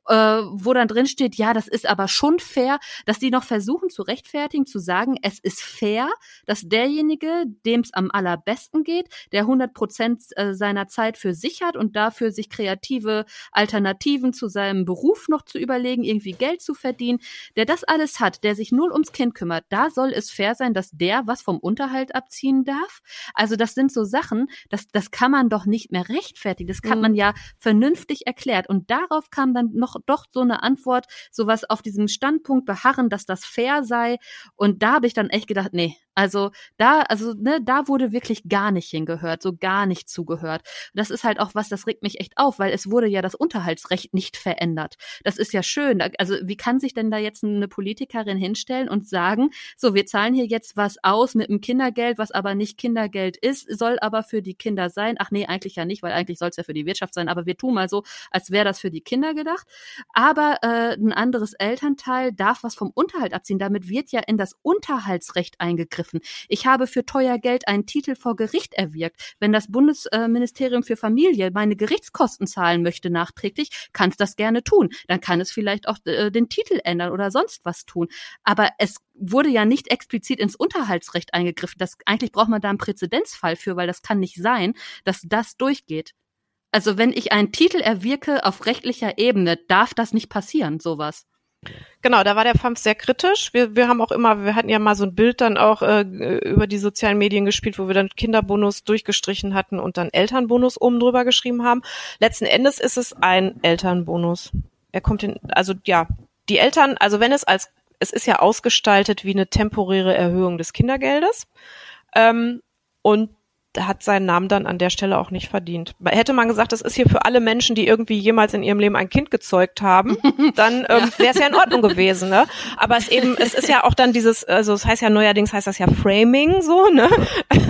äh, wo dann drin steht, ja, das ist aber schon fair, dass die noch versuchen zu rechtfertigen, zu sagen, es ist fair, dass derjenige, dem es am allerbesten geht, der 100 Prozent äh, seiner Zeit für sich hat und dafür sich kreative Alternativen zu seinem Beruf noch zu überlegen, irgendwie Geld zu verdienen, der das alles hat, der sich null ums Kind kümmert, da soll es fair sein, dass der was vom Unterhalt abziehen darf. Also das sind so Sachen, das, das kann man doch nicht mehr rechtfertigen. Das kann Mhm. man ja vernünftig erklärt. Und darauf kam dann noch doch so eine Antwort, sowas auf diesem Standpunkt beharren, dass das fair sei. Und da habe ich dann echt gedacht, nee, also da, also ne, da wurde wirklich gar nicht hingehört, so gar nicht zugehört. Das ist halt auch was, das regt mich echt auf, weil es wurde ja das Unterhaltsrecht nicht verändert. Das ist ja schön. Also wie kann sich denn da jetzt eine Politikerin hinstellen und sagen, so wir zahlen hier jetzt was aus mit dem Kindergeld, was aber nicht Kindergeld ist, soll aber für die Kinder sein. Ach nee, eigentlich ja nicht, weil eigentlich soll es ja für die Wirtschaft sein, aber wir tun mal so, als wäre das für die Kinder gedacht. Aber äh, ein anderes Elternteil darf was vom Unterhalt abziehen. Damit wird ja in das Unterhaltsrecht eingegriffen. Ich habe für teuer Geld einen Titel vor Gericht erwirkt. Wenn das Bundesministerium für Familie meine Gerichtskosten zahlen möchte nachträglich, kann es das gerne tun. Dann kann es vielleicht auch äh, den Titel ändern oder sonst was tun. Aber es wurde ja nicht explizit ins Unterhaltsrecht eingegriffen. Das, eigentlich braucht man da einen Präzedenzfall für, weil das kann nicht sein, dass das durchgeht. Also wenn ich einen Titel erwirke auf rechtlicher Ebene, darf das nicht passieren, sowas. Genau, da war der FAMF sehr kritisch. Wir, wir haben auch immer, wir hatten ja mal so ein Bild dann auch äh, über die sozialen Medien gespielt, wo wir dann Kinderbonus durchgestrichen hatten und dann Elternbonus oben drüber geschrieben haben. Letzten Endes ist es ein Elternbonus. Er kommt in, also ja, die Eltern, also wenn es als, es ist ja ausgestaltet wie eine temporäre Erhöhung des Kindergeldes ähm, und hat seinen Namen dann an der Stelle auch nicht verdient. Hätte man gesagt, das ist hier für alle Menschen, die irgendwie jemals in ihrem Leben ein Kind gezeugt haben, dann ähm, wäre es ja in Ordnung gewesen. Ne? Aber es eben, es ist ja auch dann dieses, also es heißt ja neuerdings heißt das ja Framing so, ne?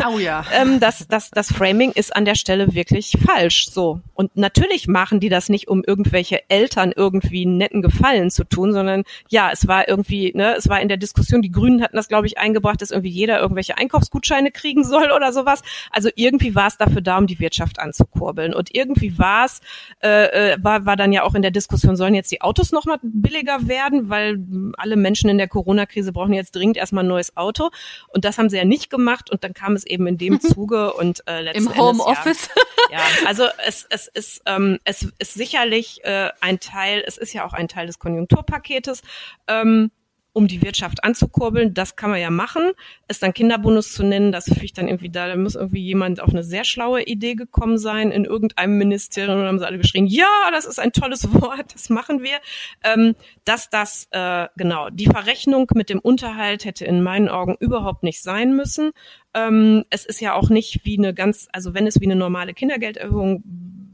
Oh ja. ähm, das, das, das Framing ist an der Stelle wirklich falsch. So. Und natürlich machen die das nicht, um irgendwelche Eltern irgendwie einen netten Gefallen zu tun, sondern ja, es war irgendwie, ne, es war in der Diskussion, die Grünen hatten das, glaube ich, eingebracht, dass irgendwie jeder irgendwelche Einkaufsgutscheine kriegen soll oder sowas. Also irgendwie war es dafür da, um die Wirtschaft anzukurbeln. Und irgendwie war es, äh, äh, war, war dann ja auch in der Diskussion, sollen jetzt die Autos nochmal billiger werden, weil alle Menschen in der Corona-Krise brauchen jetzt dringend erstmal ein neues Auto. Und das haben sie ja nicht gemacht. Und dann kam es eben in dem Zuge und äh, letzten Im Homeoffice. Ja, ja, also es, es ist ähm, es ist sicherlich äh, ein Teil, es ist ja auch ein Teil des Konjunkturpaketes. Ähm, um die Wirtschaft anzukurbeln. Das kann man ja machen. Es dann Kinderbonus zu nennen, das finde ich dann irgendwie da, da muss irgendwie jemand auf eine sehr schlaue Idee gekommen sein in irgendeinem Ministerium und haben sie alle geschrien, ja, das ist ein tolles Wort, das machen wir. Ähm, dass das, äh, genau, die Verrechnung mit dem Unterhalt hätte in meinen Augen überhaupt nicht sein müssen. Ähm, es ist ja auch nicht wie eine ganz, also wenn es wie eine normale Kindergelderhöhung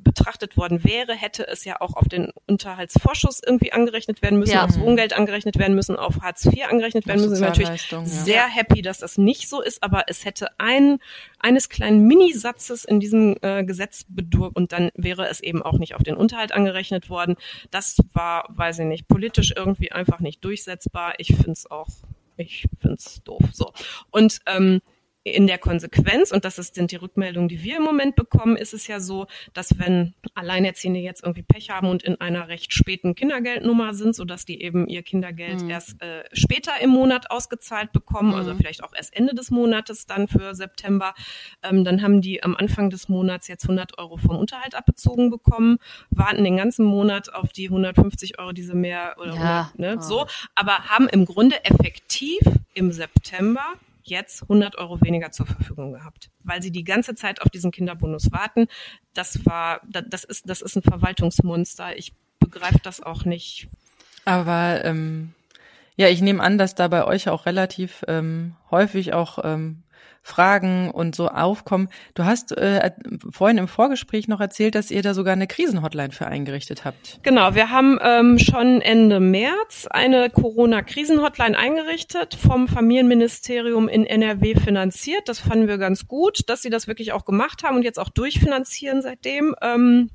betrachtet worden wäre, hätte es ja auch auf den Unterhaltsvorschuss irgendwie angerechnet werden müssen, ja. aufs Wohngeld angerechnet werden müssen, auf Hartz IV angerechnet werden müssen. Natürlich ja. sehr happy, dass das nicht so ist, aber es hätte ein, eines kleinen Minisatzes in diesem äh, Gesetz bedurft und dann wäre es eben auch nicht auf den Unterhalt angerechnet worden. Das war, weiß ich nicht, politisch irgendwie einfach nicht durchsetzbar. Ich finde es auch, ich finde es doof. So. Und ähm, in der Konsequenz, und das ist, sind die Rückmeldungen, die wir im Moment bekommen, ist es ja so, dass wenn Alleinerziehende jetzt irgendwie Pech haben und in einer recht späten Kindergeldnummer sind, sodass die eben ihr Kindergeld mhm. erst äh, später im Monat ausgezahlt bekommen, also mhm. also vielleicht auch erst Ende des Monates dann für September, ähm, dann haben die am Anfang des Monats jetzt 100 Euro vom Unterhalt abbezogen bekommen, warten den ganzen Monat auf die 150 Euro, diese mehr oder ja. 100, ne, oh. so, aber haben im Grunde effektiv im September jetzt 100 Euro weniger zur Verfügung gehabt, weil sie die ganze Zeit auf diesen Kinderbonus warten. Das war, das ist, das ist ein Verwaltungsmonster. Ich begreife das auch nicht. Aber ähm, ja, ich nehme an, dass da bei euch auch relativ ähm, häufig auch ähm, Fragen und so aufkommen. Du hast äh, vorhin im Vorgespräch noch erzählt, dass ihr da sogar eine Krisenhotline für eingerichtet habt. Genau, wir haben ähm, schon Ende März eine Corona-Krisenhotline eingerichtet, vom Familienministerium in NRW finanziert. Das fanden wir ganz gut, dass sie das wirklich auch gemacht haben und jetzt auch durchfinanzieren seitdem. Ähm,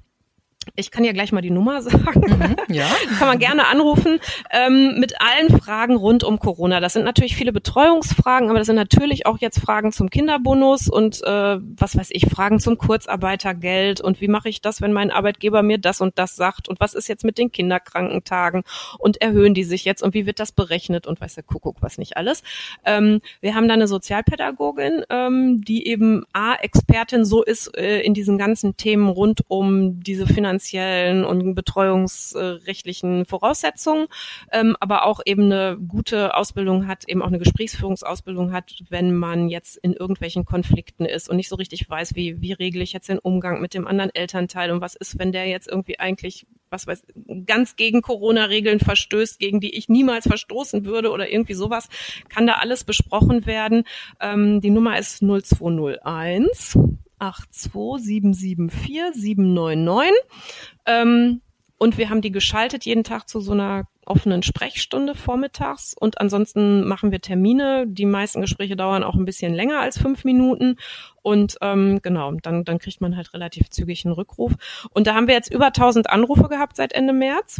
ich kann ja gleich mal die Nummer sagen. Mhm, ja. kann man gerne anrufen ähm, mit allen Fragen rund um Corona. Das sind natürlich viele Betreuungsfragen, aber das sind natürlich auch jetzt Fragen zum Kinderbonus und äh, was weiß ich, Fragen zum Kurzarbeitergeld und wie mache ich das, wenn mein Arbeitgeber mir das und das sagt und was ist jetzt mit den Kinderkrankentagen und erhöhen die sich jetzt und wie wird das berechnet und weiß der Kuckuck was nicht alles. Ähm, wir haben da eine Sozialpädagogin, ähm, die eben A, Expertin so ist äh, in diesen ganzen Themen rund um diese Finanzierung finanziellen und betreuungsrechtlichen Voraussetzungen, ähm, aber auch eben eine gute Ausbildung hat, eben auch eine Gesprächsführungsausbildung hat, wenn man jetzt in irgendwelchen Konflikten ist und nicht so richtig weiß, wie, wie regle ich jetzt den Umgang mit dem anderen Elternteil und was ist, wenn der jetzt irgendwie eigentlich was weiß, ganz gegen Corona-Regeln verstößt, gegen die ich niemals verstoßen würde oder irgendwie sowas, kann da alles besprochen werden. Ähm, die Nummer ist 0201 82774 Ähm, und wir haben die geschaltet jeden Tag zu so einer offenen Sprechstunde vormittags. Und ansonsten machen wir Termine. Die meisten Gespräche dauern auch ein bisschen länger als fünf Minuten. Und ähm, genau, dann, dann kriegt man halt relativ zügig einen Rückruf. Und da haben wir jetzt über 1000 Anrufe gehabt seit Ende März.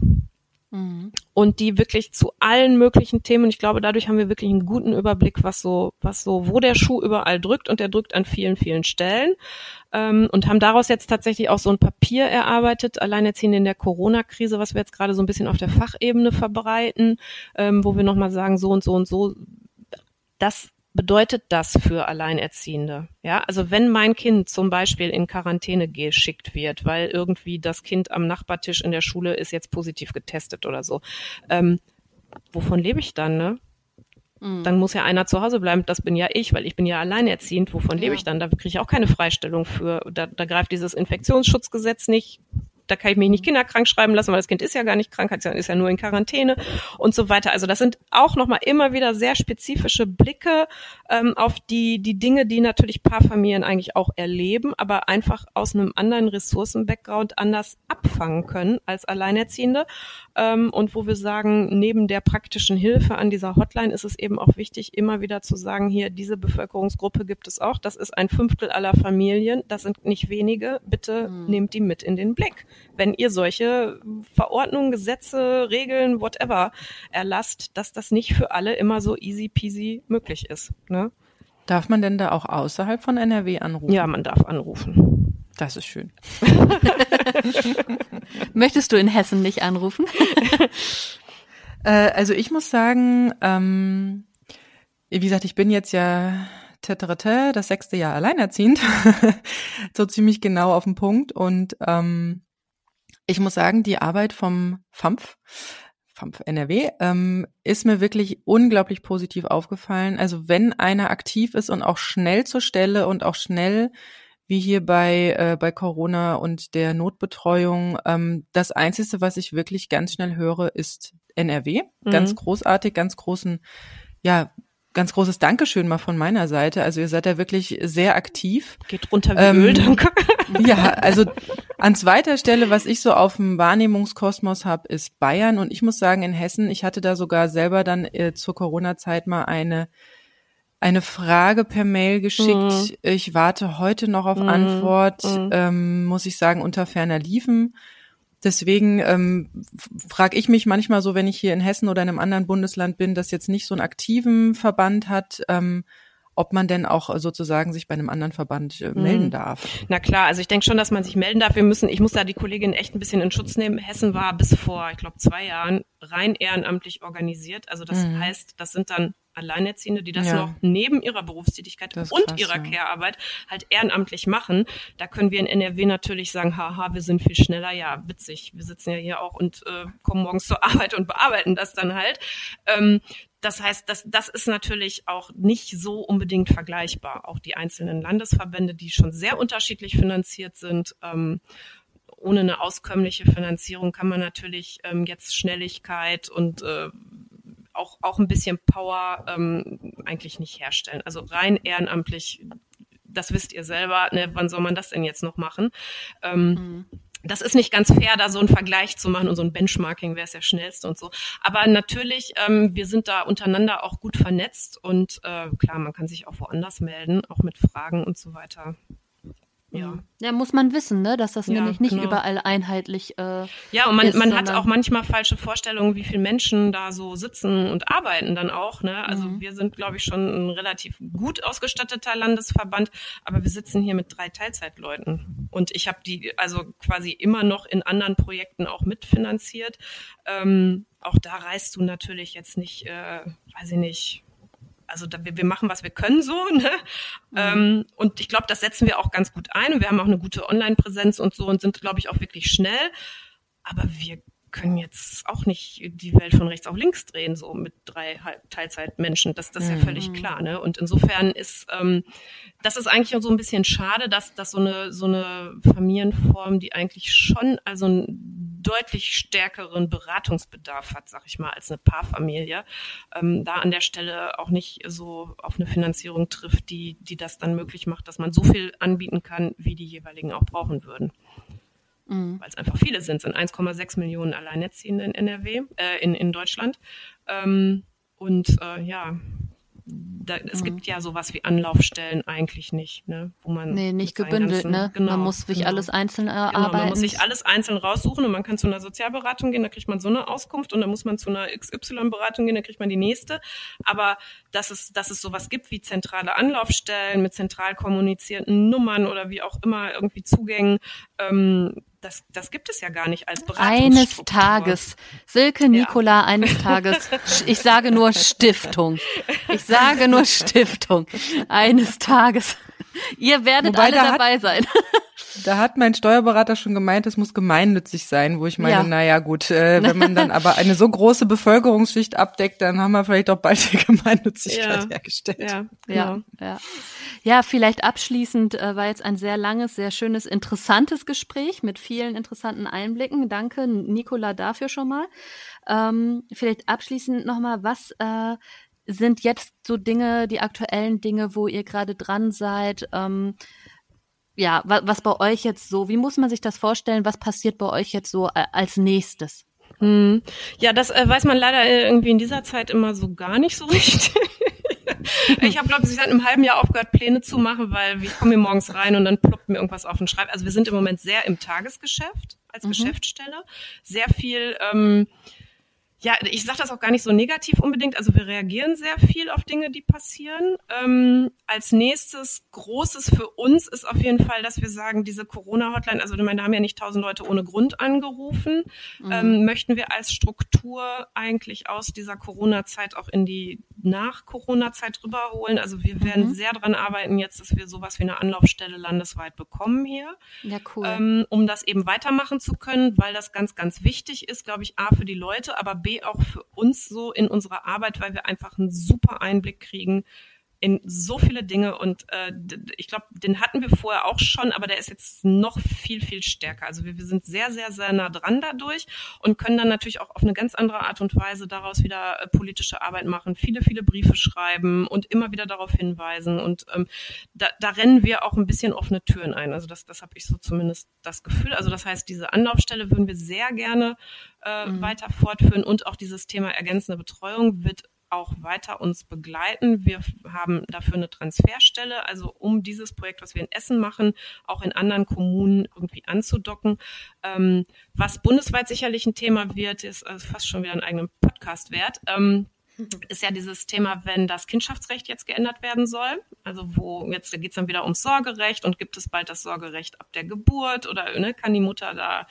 Mhm. Und die wirklich zu allen möglichen Themen. Und ich glaube, dadurch haben wir wirklich einen guten Überblick, was so, was so, wo der Schuh überall drückt. Und der drückt an vielen, vielen Stellen. Ähm, und haben daraus jetzt tatsächlich auch so ein Papier erarbeitet, alleinerziehend in der Corona-Krise, was wir jetzt gerade so ein bisschen auf der Fachebene verbreiten, ähm, wo wir nochmal sagen, so und so und so. Das bedeutet das für Alleinerziehende? Ja, also wenn mein Kind zum Beispiel in Quarantäne geschickt wird, weil irgendwie das Kind am Nachbartisch in der Schule ist jetzt positiv getestet oder so, ähm, wovon lebe ich dann, ne? Mhm. Dann muss ja einer zu Hause bleiben. Das bin ja ich, weil ich bin ja alleinerziehend. Wovon ja. lebe ich dann? Da kriege ich auch keine Freistellung für. Da, da greift dieses Infektionsschutzgesetz nicht da kann ich mich nicht kinderkrank schreiben lassen, weil das Kind ist ja gar nicht krank, ist ja nur in Quarantäne und so weiter. Also das sind auch nochmal immer wieder sehr spezifische Blicke ähm, auf die, die Dinge, die natürlich Paarfamilien eigentlich auch erleben, aber einfach aus einem anderen Ressourcen-Background anders abfangen können als Alleinerziehende. Ähm, und wo wir sagen, neben der praktischen Hilfe an dieser Hotline ist es eben auch wichtig, immer wieder zu sagen, hier, diese Bevölkerungsgruppe gibt es auch. Das ist ein Fünftel aller Familien. Das sind nicht wenige. Bitte mhm. nehmt die mit in den Blick wenn ihr solche Verordnungen, Gesetze, Regeln, whatever erlasst, dass das nicht für alle immer so easy peasy möglich ist. Ne? Darf man denn da auch außerhalb von NRW anrufen? Ja, man darf anrufen. Das ist schön. Möchtest du in Hessen nicht anrufen? äh, also ich muss sagen, ähm, wie gesagt, ich bin jetzt ja das sechste Jahr alleinerziehend, so ziemlich genau auf den Punkt. Und ähm, ich muss sagen, die Arbeit vom FAMF, FAMF NRW, ähm, ist mir wirklich unglaublich positiv aufgefallen. Also wenn einer aktiv ist und auch schnell zur Stelle und auch schnell wie hier bei, äh, bei Corona und der Notbetreuung. Ähm, das Einzige, was ich wirklich ganz schnell höre, ist NRW. Mhm. Ganz großartig, ganz großen, ja, ganz großes Dankeschön mal von meiner Seite. Also ihr seid ja wirklich sehr aktiv. Geht runter wie ähm, Öl, danke. Ja, also an zweiter Stelle, was ich so auf dem Wahrnehmungskosmos habe, ist Bayern. Und ich muss sagen, in Hessen, ich hatte da sogar selber dann äh, zur Corona-Zeit mal eine eine Frage per Mail geschickt. Mhm. Ich warte heute noch auf mhm. Antwort, mhm. ähm, muss ich sagen, unter ferner Liefen. Deswegen ähm, frage ich mich manchmal so, wenn ich hier in Hessen oder in einem anderen Bundesland bin, das jetzt nicht so einen aktiven Verband hat, ähm, ob man denn auch sozusagen sich bei einem anderen Verband äh, melden mhm. darf. Na klar, also ich denke schon, dass man sich melden darf. Wir müssen, ich muss da die Kollegin echt ein bisschen in Schutz nehmen. Hessen war bis vor, ich glaube, zwei Jahren rein ehrenamtlich organisiert. Also das mhm. heißt, das sind dann Alleinerziehende, die das ja. noch neben ihrer Berufstätigkeit und krass, ihrer ja. Care-Arbeit halt ehrenamtlich machen. Da können wir in NRW natürlich sagen, haha, wir sind viel schneller. Ja, witzig. Wir sitzen ja hier auch und äh, kommen morgens zur Arbeit und bearbeiten das dann halt. Ähm, das heißt, das, das ist natürlich auch nicht so unbedingt vergleichbar. Auch die einzelnen Landesverbände, die schon sehr unterschiedlich finanziert sind, ähm, ohne eine auskömmliche Finanzierung kann man natürlich ähm, jetzt Schnelligkeit und äh, auch, auch ein bisschen Power ähm, eigentlich nicht herstellen. Also rein ehrenamtlich, das wisst ihr selber, ne, wann soll man das denn jetzt noch machen? Ähm, mhm. Das ist nicht ganz fair, da so einen Vergleich zu machen und so ein Benchmarking, wer ist der schnellste und so. Aber natürlich, ähm, wir sind da untereinander auch gut vernetzt und äh, klar, man kann sich auch woanders melden, auch mit Fragen und so weiter. Ja. Mhm. ja, muss man wissen, ne, dass das ja, nämlich nicht genau. überall einheitlich äh, Ja, und man, ist, man hat auch manchmal falsche Vorstellungen, wie viele Menschen da so sitzen und arbeiten dann auch. Ne? Also mhm. wir sind, glaube ich, schon ein relativ gut ausgestatteter Landesverband, aber wir sitzen hier mit drei Teilzeitleuten. Und ich habe die also quasi immer noch in anderen Projekten auch mitfinanziert. Ähm, auch da reist du natürlich jetzt nicht, äh, weiß ich nicht, also da, wir, wir machen, was wir können so. Ne? Mhm. Ähm, und ich glaube, das setzen wir auch ganz gut ein. Und wir haben auch eine gute Online-Präsenz und so und sind, glaube ich, auch wirklich schnell. Aber wir können jetzt auch nicht die Welt von rechts auf links drehen, so mit drei Teilzeitmenschen. Das, das ist ja völlig mhm. klar. Ne? Und insofern ist ähm, das ist eigentlich auch so ein bisschen schade, dass, dass so eine so eine Familienform, die eigentlich schon also einen deutlich stärkeren Beratungsbedarf hat, sag ich mal, als eine Paarfamilie, ähm, da an der Stelle auch nicht so auf eine Finanzierung trifft, die, die das dann möglich macht, dass man so viel anbieten kann, wie die jeweiligen auch brauchen würden mhm. weil es einfach viele sind, sind 1,6 Millionen Alleinerziehende in NRW, äh, in, in Deutschland. Ähm, und äh, ja, da, es mhm. gibt ja sowas wie Anlaufstellen eigentlich nicht, ne? Wo man nee, nicht gebündelt, ganzen, ne? Genau, man muss sich genau. alles einzeln erarbeiten. Genau, man muss sich alles einzeln raussuchen und man kann zu einer Sozialberatung gehen, da kriegt man so eine Auskunft und dann muss man zu einer XY-Beratung gehen, da kriegt man die nächste. Aber dass es, dass es sowas gibt wie zentrale Anlaufstellen mit zentral kommunizierten Nummern oder wie auch immer irgendwie Zugängen, ähm, das, das gibt es ja gar nicht als. Eines Tages. Silke Nikola, ja. eines Tages. Ich sage nur Stiftung. Ich sage nur Stiftung. Eines Tages. Ihr werdet Wobei alle dabei hat, sein. Da hat mein Steuerberater schon gemeint, es muss gemeinnützig sein, wo ich meine, ja. naja gut, äh, wenn man dann aber eine so große Bevölkerungsschicht abdeckt, dann haben wir vielleicht auch bald die Gemeinnützigkeit ja. hergestellt. Ja, genau. ja, ja. ja, vielleicht abschließend äh, war jetzt ein sehr langes, sehr schönes, interessantes Gespräch mit vielen interessanten Einblicken. Danke, Nicola, dafür schon mal. Ähm, vielleicht abschließend nochmal, was äh, sind jetzt so Dinge, die aktuellen Dinge, wo ihr gerade dran seid? Ähm, ja, was, was bei euch jetzt so, wie muss man sich das vorstellen? Was passiert bei euch jetzt so als nächstes? Hm. Ja, das äh, weiß man leider äh, irgendwie in dieser Zeit immer so gar nicht so richtig. ich habe, glaube ich, seit einem halben Jahr aufgehört, Pläne zu machen, weil ich komme hier morgens rein und dann ploppt mir irgendwas auf den Schreib. Also wir sind im Moment sehr im Tagesgeschäft als mhm. Geschäftsstelle. Sehr viel ähm, ja, ich sage das auch gar nicht so negativ unbedingt. Also wir reagieren sehr viel auf Dinge, die passieren. Ähm, als nächstes Großes für uns ist auf jeden Fall, dass wir sagen, diese Corona-Hotline, also meine, da haben ja nicht tausend Leute ohne Grund angerufen, mhm. ähm, möchten wir als Struktur eigentlich aus dieser Corona-Zeit auch in die Nach-Corona-Zeit rüberholen. Also wir werden mhm. sehr dran arbeiten jetzt, dass wir sowas wie eine Anlaufstelle landesweit bekommen hier. Ja, cool. Ähm, um das eben weitermachen zu können, weil das ganz, ganz wichtig ist, glaube ich, A für die Leute, aber B auch für uns so in unserer Arbeit, weil wir einfach einen super Einblick kriegen, in so viele Dinge und äh, ich glaube, den hatten wir vorher auch schon, aber der ist jetzt noch viel, viel stärker. Also wir, wir sind sehr, sehr, sehr nah dran dadurch und können dann natürlich auch auf eine ganz andere Art und Weise daraus wieder äh, politische Arbeit machen, viele, viele Briefe schreiben und immer wieder darauf hinweisen. Und ähm, da, da rennen wir auch ein bisschen offene Türen ein. Also das, das habe ich so zumindest das Gefühl. Also das heißt, diese Anlaufstelle würden wir sehr gerne äh, mhm. weiter fortführen und auch dieses Thema ergänzende Betreuung wird auch weiter uns begleiten. Wir haben dafür eine Transferstelle, also um dieses Projekt, was wir in Essen machen, auch in anderen Kommunen irgendwie anzudocken. Ähm, was bundesweit sicherlich ein Thema wird, ist also fast schon wieder einen eigenen Podcast wert. Ähm, ist ja dieses Thema, wenn das Kindschaftsrecht jetzt geändert werden soll. Also wo jetzt geht es dann wieder ums Sorgerecht und gibt es bald das Sorgerecht ab der Geburt oder ne, kann die Mutter da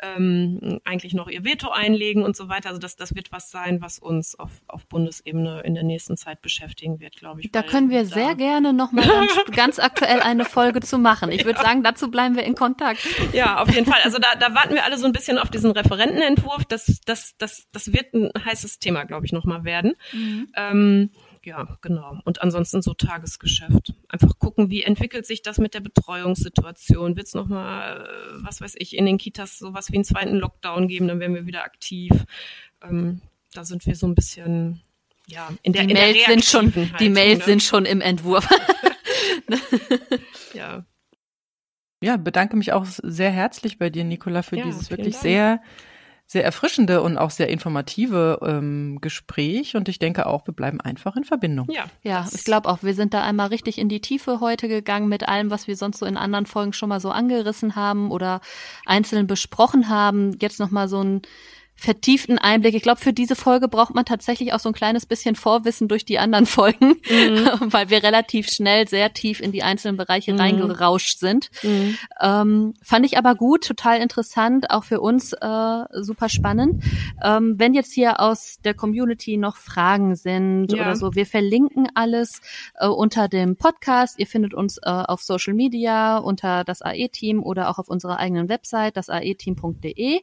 ähm, eigentlich noch ihr Veto einlegen und so weiter. Also das, das wird was sein, was uns auf, auf Bundesebene in der nächsten Zeit beschäftigen wird, glaube ich. Da können wir da sehr gerne nochmal ganz, ganz aktuell eine Folge zu machen. Ich würde ja. sagen, dazu bleiben wir in Kontakt. Ja, auf jeden Fall. Also da, da warten wir alle so ein bisschen auf diesen Referentenentwurf. Das, das, das, das wird ein heißes Thema, glaube ich, nochmal werden werden. Mhm. Ähm, ja, genau. Und ansonsten so Tagesgeschäft. Einfach gucken, wie entwickelt sich das mit der Betreuungssituation. Wird es nochmal, äh, was weiß ich, in den Kitas sowas wie einen zweiten Lockdown geben, dann werden wir wieder aktiv. Ähm, da sind wir so ein bisschen, ja, in der, die in Mails der sind schon, Haltung, Die Mails ne? sind schon im Entwurf. ja. Ja, bedanke mich auch sehr herzlich bei dir, Nicola, für ja, dieses wirklich Dank. Sehr erfrischende und auch sehr informative ähm, Gespräch. Und ich denke auch, wir bleiben einfach in Verbindung. Ja, ja ich glaube auch, wir sind da einmal richtig in die Tiefe heute gegangen mit allem, was wir sonst so in anderen Folgen schon mal so angerissen haben oder einzeln besprochen haben. Jetzt nochmal so ein vertieften Einblick. Ich glaube, für diese Folge braucht man tatsächlich auch so ein kleines bisschen Vorwissen durch die anderen Folgen, mhm. weil wir relativ schnell sehr tief in die einzelnen Bereiche mhm. reingerauscht sind. Mhm. Ähm, fand ich aber gut, total interessant, auch für uns äh, super spannend. Ähm, wenn jetzt hier aus der Community noch Fragen sind ja. oder so, wir verlinken alles äh, unter dem Podcast. Ihr findet uns äh, auf Social Media unter das AE-Team oder auch auf unserer eigenen Website, das aeteam.de.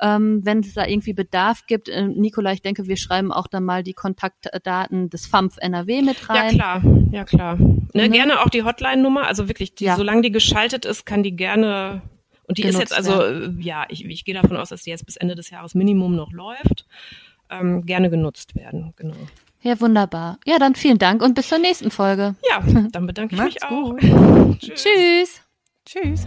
Ähm, wenn es da irgendwie Bedarf gibt, äh, Nicola, ich denke, wir schreiben auch dann mal die Kontaktdaten des FAMF NRW mit rein. Ja klar, ja klar. Ne, mhm. Gerne auch die Hotline-Nummer, also wirklich, die, ja. solange die geschaltet ist, kann die gerne und die Genutzt, ist jetzt also, äh, ja, ich, ich gehe davon aus, dass die jetzt bis Ende des Jahres Minimum noch läuft, ähm, gerne genutzt werden, genau. Ja, wunderbar. Ja, dann vielen Dank und bis zur nächsten Folge. Ja, dann bedanke ich mich auch. Tschüss. Tschüss. Tschüss.